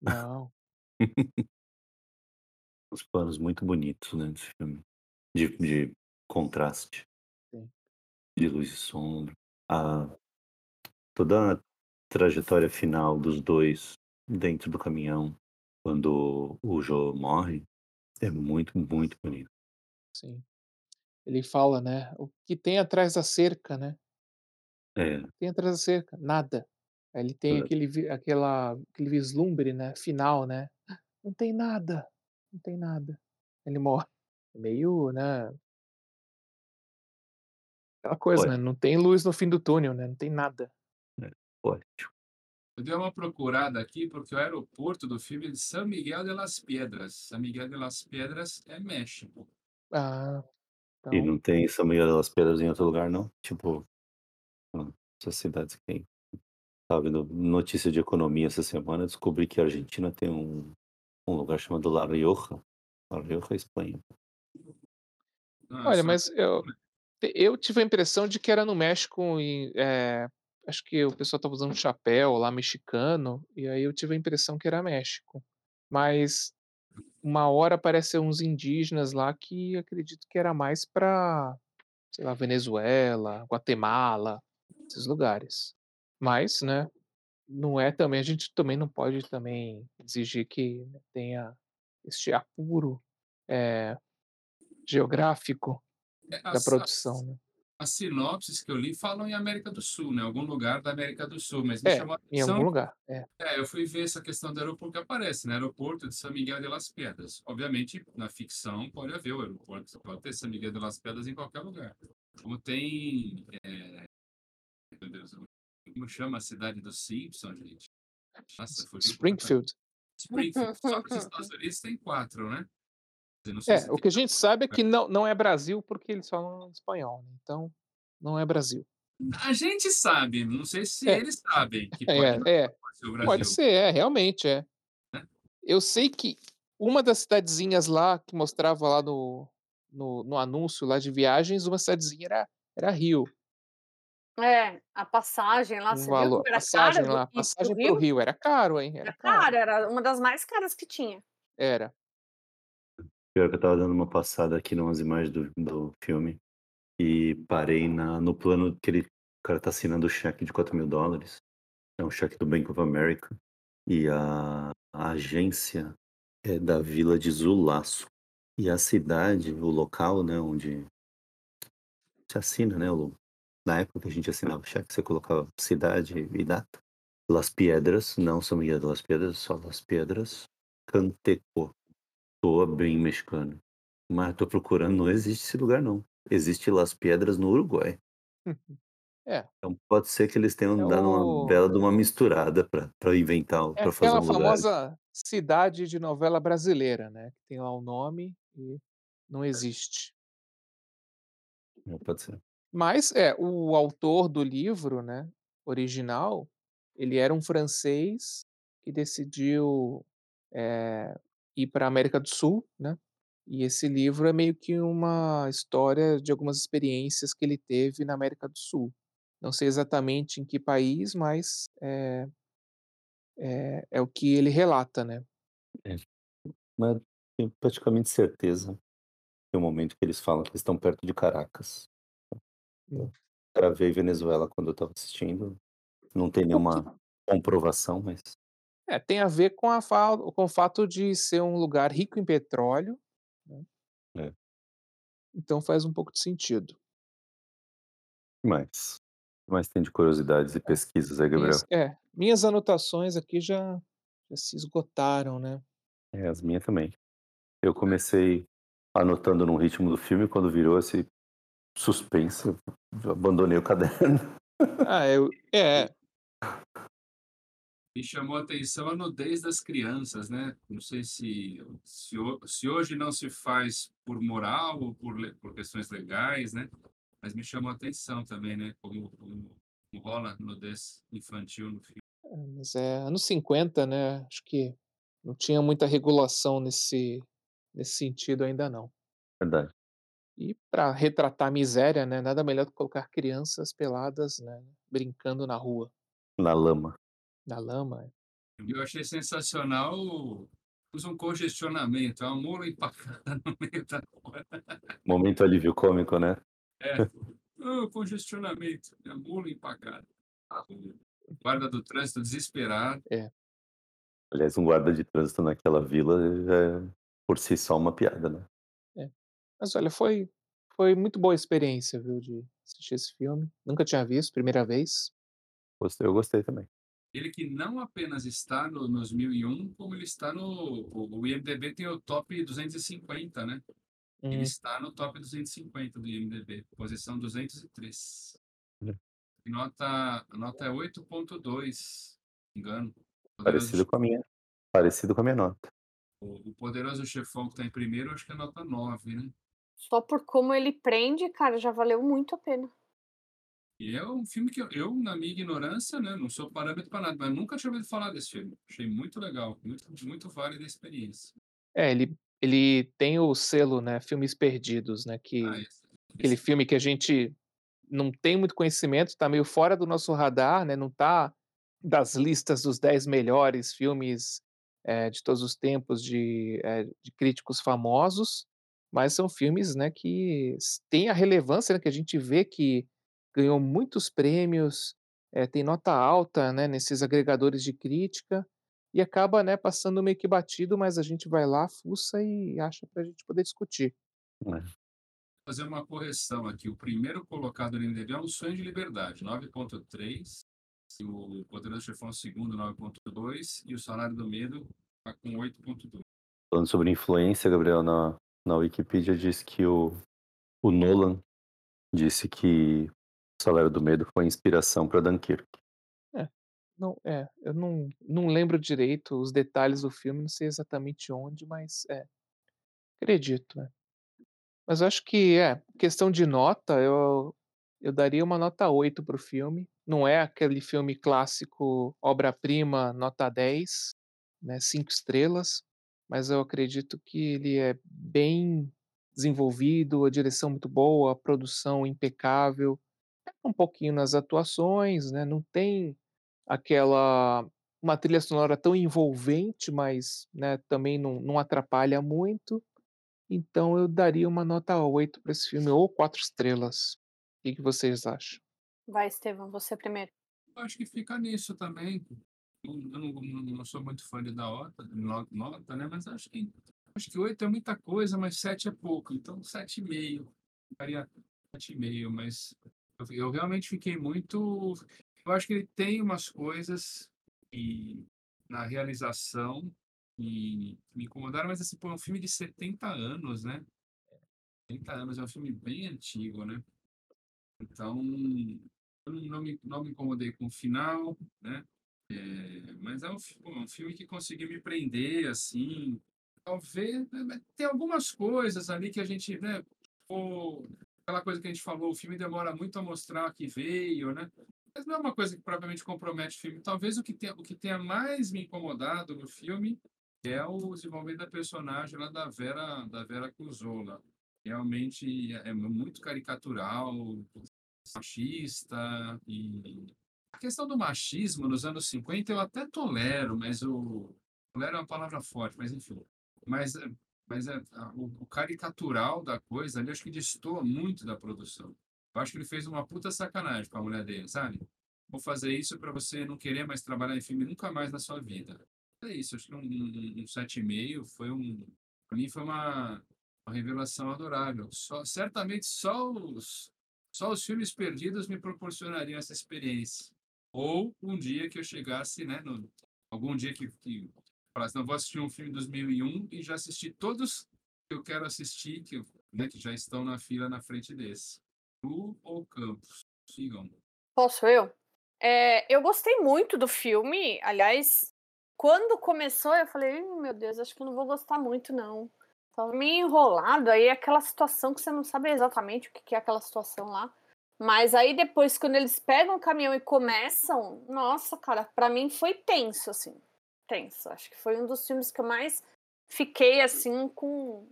Não, [laughs]
Os planos muito bonitos, né, desse filme. De, de contraste.
Sim.
De luz e sombra. A, toda a trajetória final dos dois dentro do caminhão, quando o Joe morre, é muito, muito bonito.
sim. Ele fala, né? O que tem atrás da cerca, né?
É,
tem atrás da cerca? Nada. Aí ele tem
É.
aquele, vi- aquela, aquele vislumbre, né? Final, né? Não tem nada. Não tem nada. Ele morre. [laughs] Meio, né? Aquela coisa, né? Não tem luz no fim do túnel, né? Não tem nada.
ótimo.
Eu dei uma procurada aqui porque o aeroporto do filme é de San Miguel de las Piedras. San Miguel de las Piedras é México.
Ah, então.
E não tem São Miguel das Pedras em outro lugar, não? Tipo, ah, essas cidades que tem. Tava vendo notícia de economia essa semana, descobri que a Argentina tem um, um lugar chamado La Rioja. La Rioja é Espanha.
Olha,
só-
mas eu, eu tive a impressão de que era no México e é, acho que o pessoal tava usando chapéu lá mexicano, e aí eu tive a impressão que era México. Mas uma hora aparecem uns indígenas lá que acredito que era mais para, sei lá, Venezuela, Guatemala, esses lugares. Mas, né, não é também, a gente também não pode também exigir que né, tenha este apuro é, geográfico da
as-
produção, né?
As sinopses que eu li falam em América do Sul, né? Algum lugar da América do Sul, mas me
É,
chamou a
em
atenção.
algum lugar. É.
É, eu fui ver essa questão do aeroporto que aparece, né? Aeroporto de San Miguel de las Pedras. Obviamente, na ficção pode haver o aeroporto, pode ter San Miguel de las Pedras em qualquer lugar. Como tem. é, Meu Deus, como chama a cidade dos Simpsons, gente? Nossa,
Springfield.
Springfield. Só nos Estados Unidos tem quatro, né?
É, o que a gente sabe é que não, não é Brasil porque eles falam espanhol, né? Então, não é Brasil.
A gente sabe, não sei se
É.
eles sabem que pode,
É, é,
ser o Brasil.
pode ser, é, realmente é. Eu sei que uma das cidadezinhas lá que mostrava lá no, no, no anúncio lá de viagens, uma cidadezinha era, era Rio.
É, a passagem lá,
Um
você viu
valor,
que era
passagem
cara?
lá, passagem pro
Rio?
Rio, era caro, hein? Era
Era
caro.
cara, era uma das mais caras que tinha.
Era.
Pior que eu tava dando uma passada aqui numas imagens do, do filme e parei na, no plano que ele, o cara tá assinando o cheque de 4 mil dólares. É um cheque do Bank of America. E a, a agência é da vila de Zulaço. E a cidade, o local, né, onde se assina, né, o na época que a gente assinava cheque, você colocava cidade e data. Las Piedras, não São Miguel de Las Piedras, só Las Piedras. Canteco. Soa bem mexicano. Mas tô procurando, não existe esse lugar não. Existe Las Piedras no Uruguai. [laughs]
É.
Então pode ser que eles tenham
É
dado uma
o
bela de uma misturada pra pra inventar
É
pra fazer
aquela
um lugar.
famosa cidade de novela brasileira, né, que tem lá o nome e não existe.
É, pode ser.
Mas, é, o autor do livro, né, original, ele era um francês que decidiu, eh, ir pra América do Sul, né, e esse livro é meio que uma história de algumas experiências que ele teve na América do Sul. Não sei exatamente em que país, mas, eh é é o que ele relata, né.
É. Mas tenho praticamente certeza, tem um momento que eles falam que eles estão perto de Caracas.
Hum.
Gravei Venezuela quando eu estava assistindo, não tem
O que
nenhuma comprovação, mas
É, tem a ver com a fa com o fato de ser um lugar rico em petróleo, né.
É.
Então faz um pouco de sentido.
Que mais? Que mais tem de curiosidades e
É.
pesquisas aí, Gabriel?
Minhas é, minhas anotações aqui já já se esgotaram, né.
É, as minha também. Eu comecei anotando num ritmo do filme, quando virou esse suspense, abandonei o [laughs] caderno.
Ah, eu é.
Me chamou a atenção a nudez das crianças, né. Não sei se se se hoje não se faz por moral ou por por questões legais, né, mas me chamou a atenção também, né, como como como rola nudez infantil no filme.
É, mas é anos 50, né, acho que não tinha muita regulação nesse nesse sentido ainda não.
Verdade.
E pra retratar a miséria, né, nada melhor do que colocar crianças peladas, né, brincando na rua.
Na lama.
Na lama, é.
Eu achei sensacional usa um congestionamento, é uma mula empacada [laughs] no meio da rua.
Momento alívio cômico, né.
É. "Ah, congestionamento", é mula empacada. O guarda do trânsito desesperado.
É.
Aliás, um guarda de trânsito naquela vila é, por si só, uma piada, né.
É. Mas olha, foi foi muito boa a experiência, viu, de assistir esse filme. Nunca tinha visto, primeira vez.
Gostei, eu gostei também.
Ele que não apenas está no nos 1001, como ele está no o o IMDb tem o top 250, né. Ele
Hum.
está no top 250 do IMDb, posição 203.
É.
E nota a nota é 8.2, se não me engano.
Parecido com a minha parecido com a minha nota.
o o Poderoso Chefão que tá em primeiro, acho que é nota 9, né.
Só por como ele prende, cara, já valeu muito a pena.
E é um filme que eu eu, na minha ignorância, né, não sou parâmetro pra nada, mas nunca tinha ouvido falar desse filme. Achei muito legal, muito muito válida a experiência.
É, ele ele tem o selo, né, Filmes Perdidos, né, que
Ah, esse
aquele
esse
filme que a gente não tem muito conhecimento, tá meio fora do nosso radar, né, não tá das listas dos 10 melhores filmes, eh, de todos os tempos de, eh, de críticos famosos, mas são filmes, né, que têm a relevância, né, que a gente vê que ganhou muitos prêmios, eh, tem nota alta, né, nesses agregadores de crítica, e acaba, né, passando meio que batido, mas a gente vai lá, fuça e acha pra gente poder discutir.
É.
Fazer uma correção aqui, o primeiro colocado no IMDb é Um Sonho de Liberdade, 9.3, e o Poderoso Chefão é o segundo, 9.2, e o Salário do Medo tá com 8.2.
Falando sobre influência, Gabriel, na na Wikipedia diz que o o Nolan disse que O Salário do Medo foi inspiração pra Dunkirk.
É, não é, eu não não lembro direito os detalhes do filme, não sei exatamente onde, mas é, acredito, é. Mas eu acho que é, questão de nota, eu eu daria uma nota 8 para o filme, não é aquele filme clássico obra-prima nota 10, né, 5 estrelas, mas eu acredito que ele é bem desenvolvido, a direção muito boa, a produção impecável, um pouquinho nas atuações, né, não tem aquela uma trilha sonora tão envolvente, mas, né, também não não atrapalha muito, então eu daria uma nota 8 pra esse filme ou 4 estrelas. Que que vocês acham?
Vai, Estevão, você primeiro.
Eu acho que fica nisso também. Eu não, não- não sou muito fã de dar nota, no- nota, né? Mas acho que acho que 8 é muita coisa, mas 7 é pouco. Então 7,5. Ficaria 7,5, mas eu, realmente fiquei muito. Eu acho que ele tem umas coisas e na realização e me incomodaram, mas assim, pô, é um filme de 70 anos, né? 70 anos, é um filme bem antigo, né? Então, eu não, me, não me incomodei com o final, né? É, mas é um, pô, um filme que conseguiu me prender, assim. Talvez. né, Tem algumas coisas ali que a gente, né? pô, aquela coisa que a gente falou, o filme demora muito a mostrar que veio, né? Mas não é uma coisa que propriamente compromete o filme. Talvez o que tenha, o que tenha mais me incomodado no filme é o desenvolvimento da personagem lá da Vera, da Vera Cruzola. Realmente é muito caricatural, machista e a questão do machismo nos anos 50 eu até tolero, mas o tolero é uma palavra forte, mas enfim. Mas é- mas é, a- o, o caricatural da coisa ali acho que destoa muito da produção. Eu acho que ele fez uma puta sacanagem com a mulher dele, sabe? Vou fazer isso para você não querer mais trabalhar em filme nunca mais na sua vida. É isso, acho que um, um, um 7,5 foi um. Para mim foi uma, uma revelação adorável. Só, certamente só os, só os filmes perdidos me proporcionariam essa experiência. Ou um dia que eu chegasse, né? No, algum dia que, que falasse, não, vou assistir um filme de 2001 e já assisti todos que eu quero assistir, que, né, que já estão na fila na frente desse. Tu ou Campos? Sigam.
Posso eu? É, eu gostei muito do filme. Aliás, quando começou, eu falei, "Ih, meu Deus, acho que não vou gostar muito, não. Tava meio enrolado. Aí é aquela situação que você não sabe exatamente o que é aquela situação lá. Mas aí depois, quando eles pegam o caminhão e começam, nossa, cara, pra mim foi tenso, assim. Tenso. Acho que foi um dos filmes que eu mais fiquei, assim, com.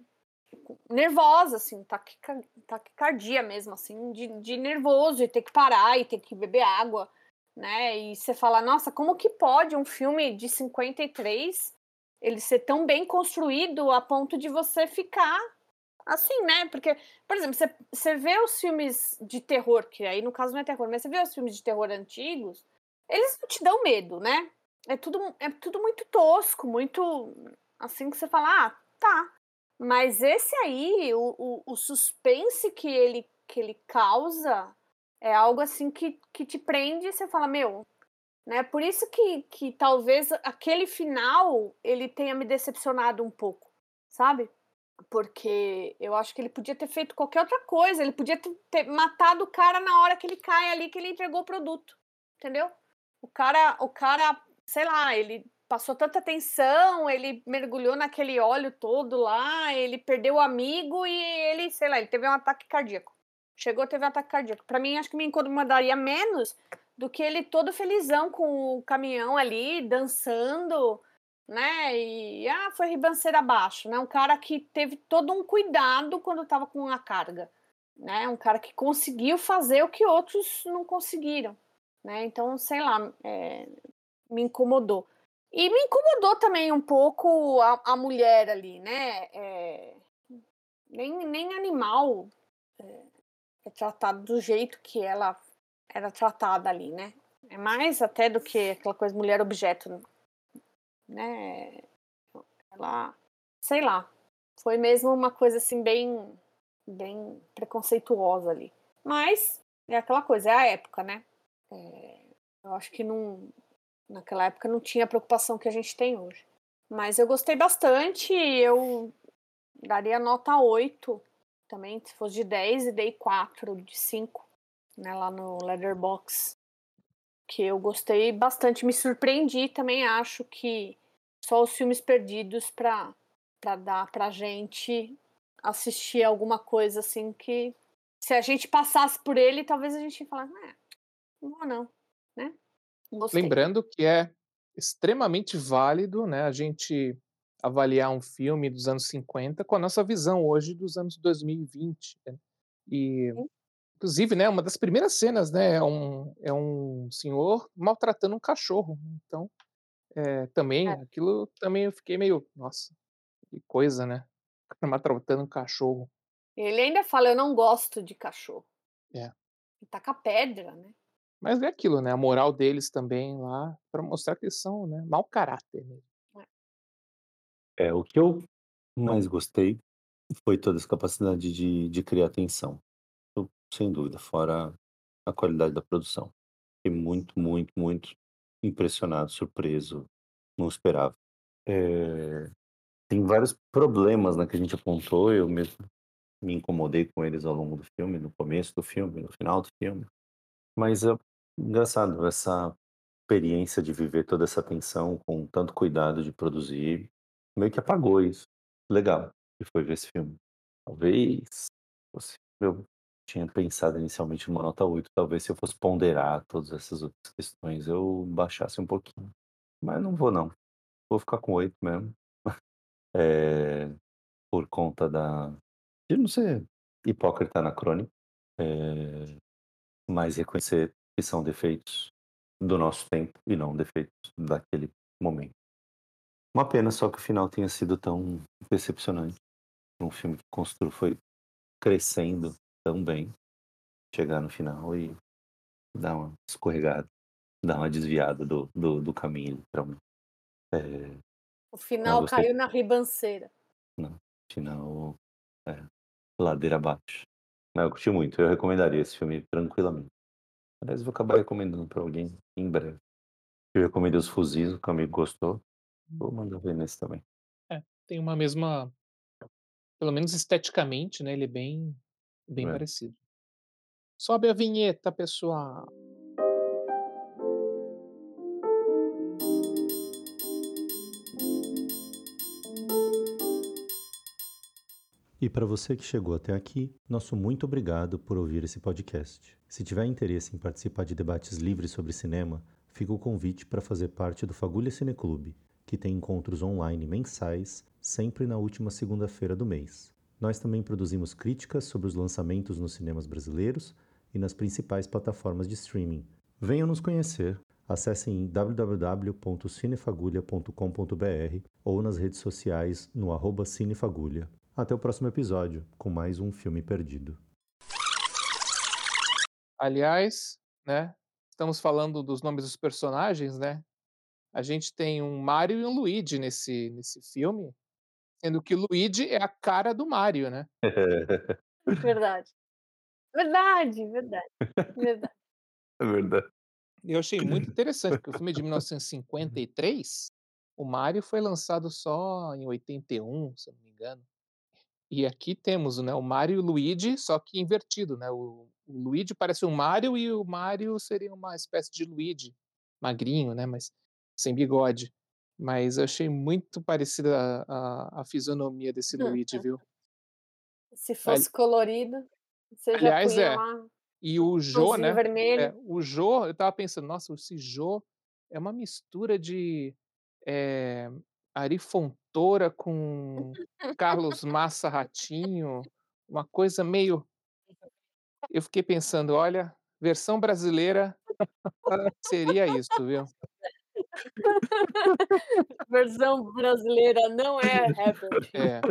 nervosa, assim, taquica- taquicardia mesmo, assim, de, de nervoso, e ter que parar e ter que beber água, né? E você fala, nossa, como que pode um filme de 53 ele ser tão bem construído a ponto de você ficar assim, né? Porque, por exemplo, você, você vê os filmes de terror, que aí no caso não é terror, mas você vê os filmes de terror antigos, eles não te dão medo, né? É tudo, é tudo muito tosco, muito assim que você fala, ah, tá. Mas esse aí, o, o, o suspense que ele, que ele causa é algo assim que, que te prende e você fala, meu, né? Por isso que, que talvez aquele final ele tenha me decepcionado um pouco, sabe? Porque eu acho que ele podia ter feito qualquer outra coisa, ele podia ter, matado o cara na hora que ele cai ali, que ele entregou o produto, entendeu? O cara, o cara, sei lá, ele passou tanta tensão, ele mergulhou naquele óleo todo lá, ele perdeu o amigo e ele, sei lá, ele teve um ataque cardíaco. Chegou, teve um ataque cardíaco. Para mim, acho que me incomodaria menos do que ele todo felizão com o caminhão ali, dançando, né? E ah, foi ribanceira abaixo, né? Um cara que teve todo um cuidado quando estava com a carga, né? Um cara que conseguiu fazer o que outros não conseguiram, né? Então, sei lá, é, me incomodou. E me incomodou também um pouco a, a mulher ali, né? É, nem, nem animal é, é tratado do jeito que ela era tratada ali, né? É mais até do que aquela coisa mulher objeto, né? Ela, sei lá, foi mesmo uma coisa assim bem, bem preconceituosa ali. Mas é aquela coisa, é a época, né? É, eu acho que não, naquela época não tinha a preocupação que a gente tem hoje. Mas eu gostei bastante, eu daria nota 8 também, se fosse de 10 e dei 4 de 5 né, lá no Leatherbox, que eu gostei bastante, me surpreendi também, acho que só os filmes perdidos para para dar pra gente assistir alguma coisa assim que se a gente passasse por ele, talvez a gente falasse, ah, não vou não, né? Gostei.
Lembrando que é extremamente válido, né, a gente avaliar um filme dos anos 50 com a nossa visão hoje dos anos 2020. Né? E
Sim.
Inclusive, né, uma das primeiras cenas, né, é um, é um senhor maltratando um cachorro. Então, é, também,
É.
aquilo também eu fiquei meio, nossa, que coisa, né? [laughs] Maltratando um cachorro.
Ele ainda fala, eu não gosto de cachorro.
É.
E taca pedra, né?
Mas é aquilo, né, a moral deles também lá, pra mostrar que eles são, né, mau caráter mesmo.
É, o que eu mais gostei foi toda essa capacidade de de criar tensão. Eu sem dúvida, fora a qualidade da produção. Fiquei muito, muito, muito impressionado, surpreso, não esperava. Eh, tem vários problemas, né, que a gente apontou, eu mesmo me incomodei com eles ao longo do filme, no começo do filme, no final do filme. Mas é engraçado essa experiência de viver toda essa tensão com tanto cuidado de produzir, meio que apagou isso. Legal, que foi ver esse filme. Talvez fosse eu tinha pensado inicialmente numa nota 8, talvez se eu fosse ponderar todas essas outras questões, eu baixasse um pouquinho. Mas não vou não, vou ficar com 8 mesmo. [laughs] Eh, por conta da de não ser hipócrita anacrônico, eh, mas reconhecer que são defeitos do nosso tempo e não defeitos daquele momento. Uma pena só que o final tenha sido tão decepcionante. Um filme que constru foi crescendo tão bem, chegar no final e dar uma escorregada, dar uma desviada do do do caminho literalmente. Eh,
O final
gostei.
caiu na ribanceira.
Não, final, é, ladeira abaixo. Mas eu curti muito, eu recomendaria esse filme tranquilamente. Aliás, vou acabar recomendando pra alguém em breve. Eu recomendei Os Fuzis, o que amigo gostou, vou mandar ver nesse também.
É, tem uma mesma pelo menos esteticamente, né, ele é bem bem
É.
parecido. Sobe a vinheta, pessoal.
E para você que chegou até aqui, nosso muito obrigado por ouvir esse podcast. Se tiver interesse em participar de debates livres sobre cinema, fica o convite para fazer parte do Fagulha Cineclube, que tem encontros online mensais, sempre na última segunda-feira do mês. Nós também produzimos críticas sobre os lançamentos nos cinemas brasileiros e nas principais plataformas de streaming. Venham nos conhecer. Acessem www.cinefagulha.com.br ou nas redes sociais no arroba cinefagulha. Até o próximo episódio, com mais um filme perdido.
Aliás, né, estamos falando dos nomes dos personagens, né, a gente tem um Mario e um Luigi nesse nesse filme, sendo que o Luigi é a cara do Mario, né. [laughs]
Verdade. Verdade, verdade, verdade. [laughs]
É verdade.
Eu achei muito interessante, porque o filme é de 1953, o Mario foi lançado só em 81, se eu não me engano. E aqui temos, né, o Mario e o Luigi, só que invertido, né, o o Luigi parece um Mario e o Mario seria uma espécie de Luigi, magrinho, né, mas sem bigode. Mas eu achei muito parecida a a a fisionomia desse Luigi, viu.
Se
Ali
fosse colorido, você
aliás, é.
lá
E o Jô,
tomzinho
né, é, o Jô, eu estava pensando: "Nossa, esse Jô é uma mistura de, eh, Ari Fontoura com Carlos [laughs] Massa Ratinho", uma coisa meio eu fiquei pensando: "Olha, versão brasileira seria isso, viu". [laughs]
Versão brasileira não é Herbert.
É.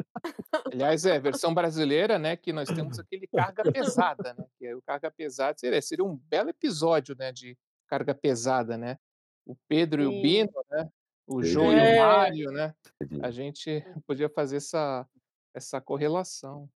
Aliás, é, versão brasileira, né, que nós temos aquele Carga Pesada, né, que aí o Carga Pesada seria seria um belo episódio, né, de Carga Pesada, né. O Pedro e o
Sim.
Bino, né, o Jô e o.
É.
Mário, né, a gente podia fazer essa essa correlação.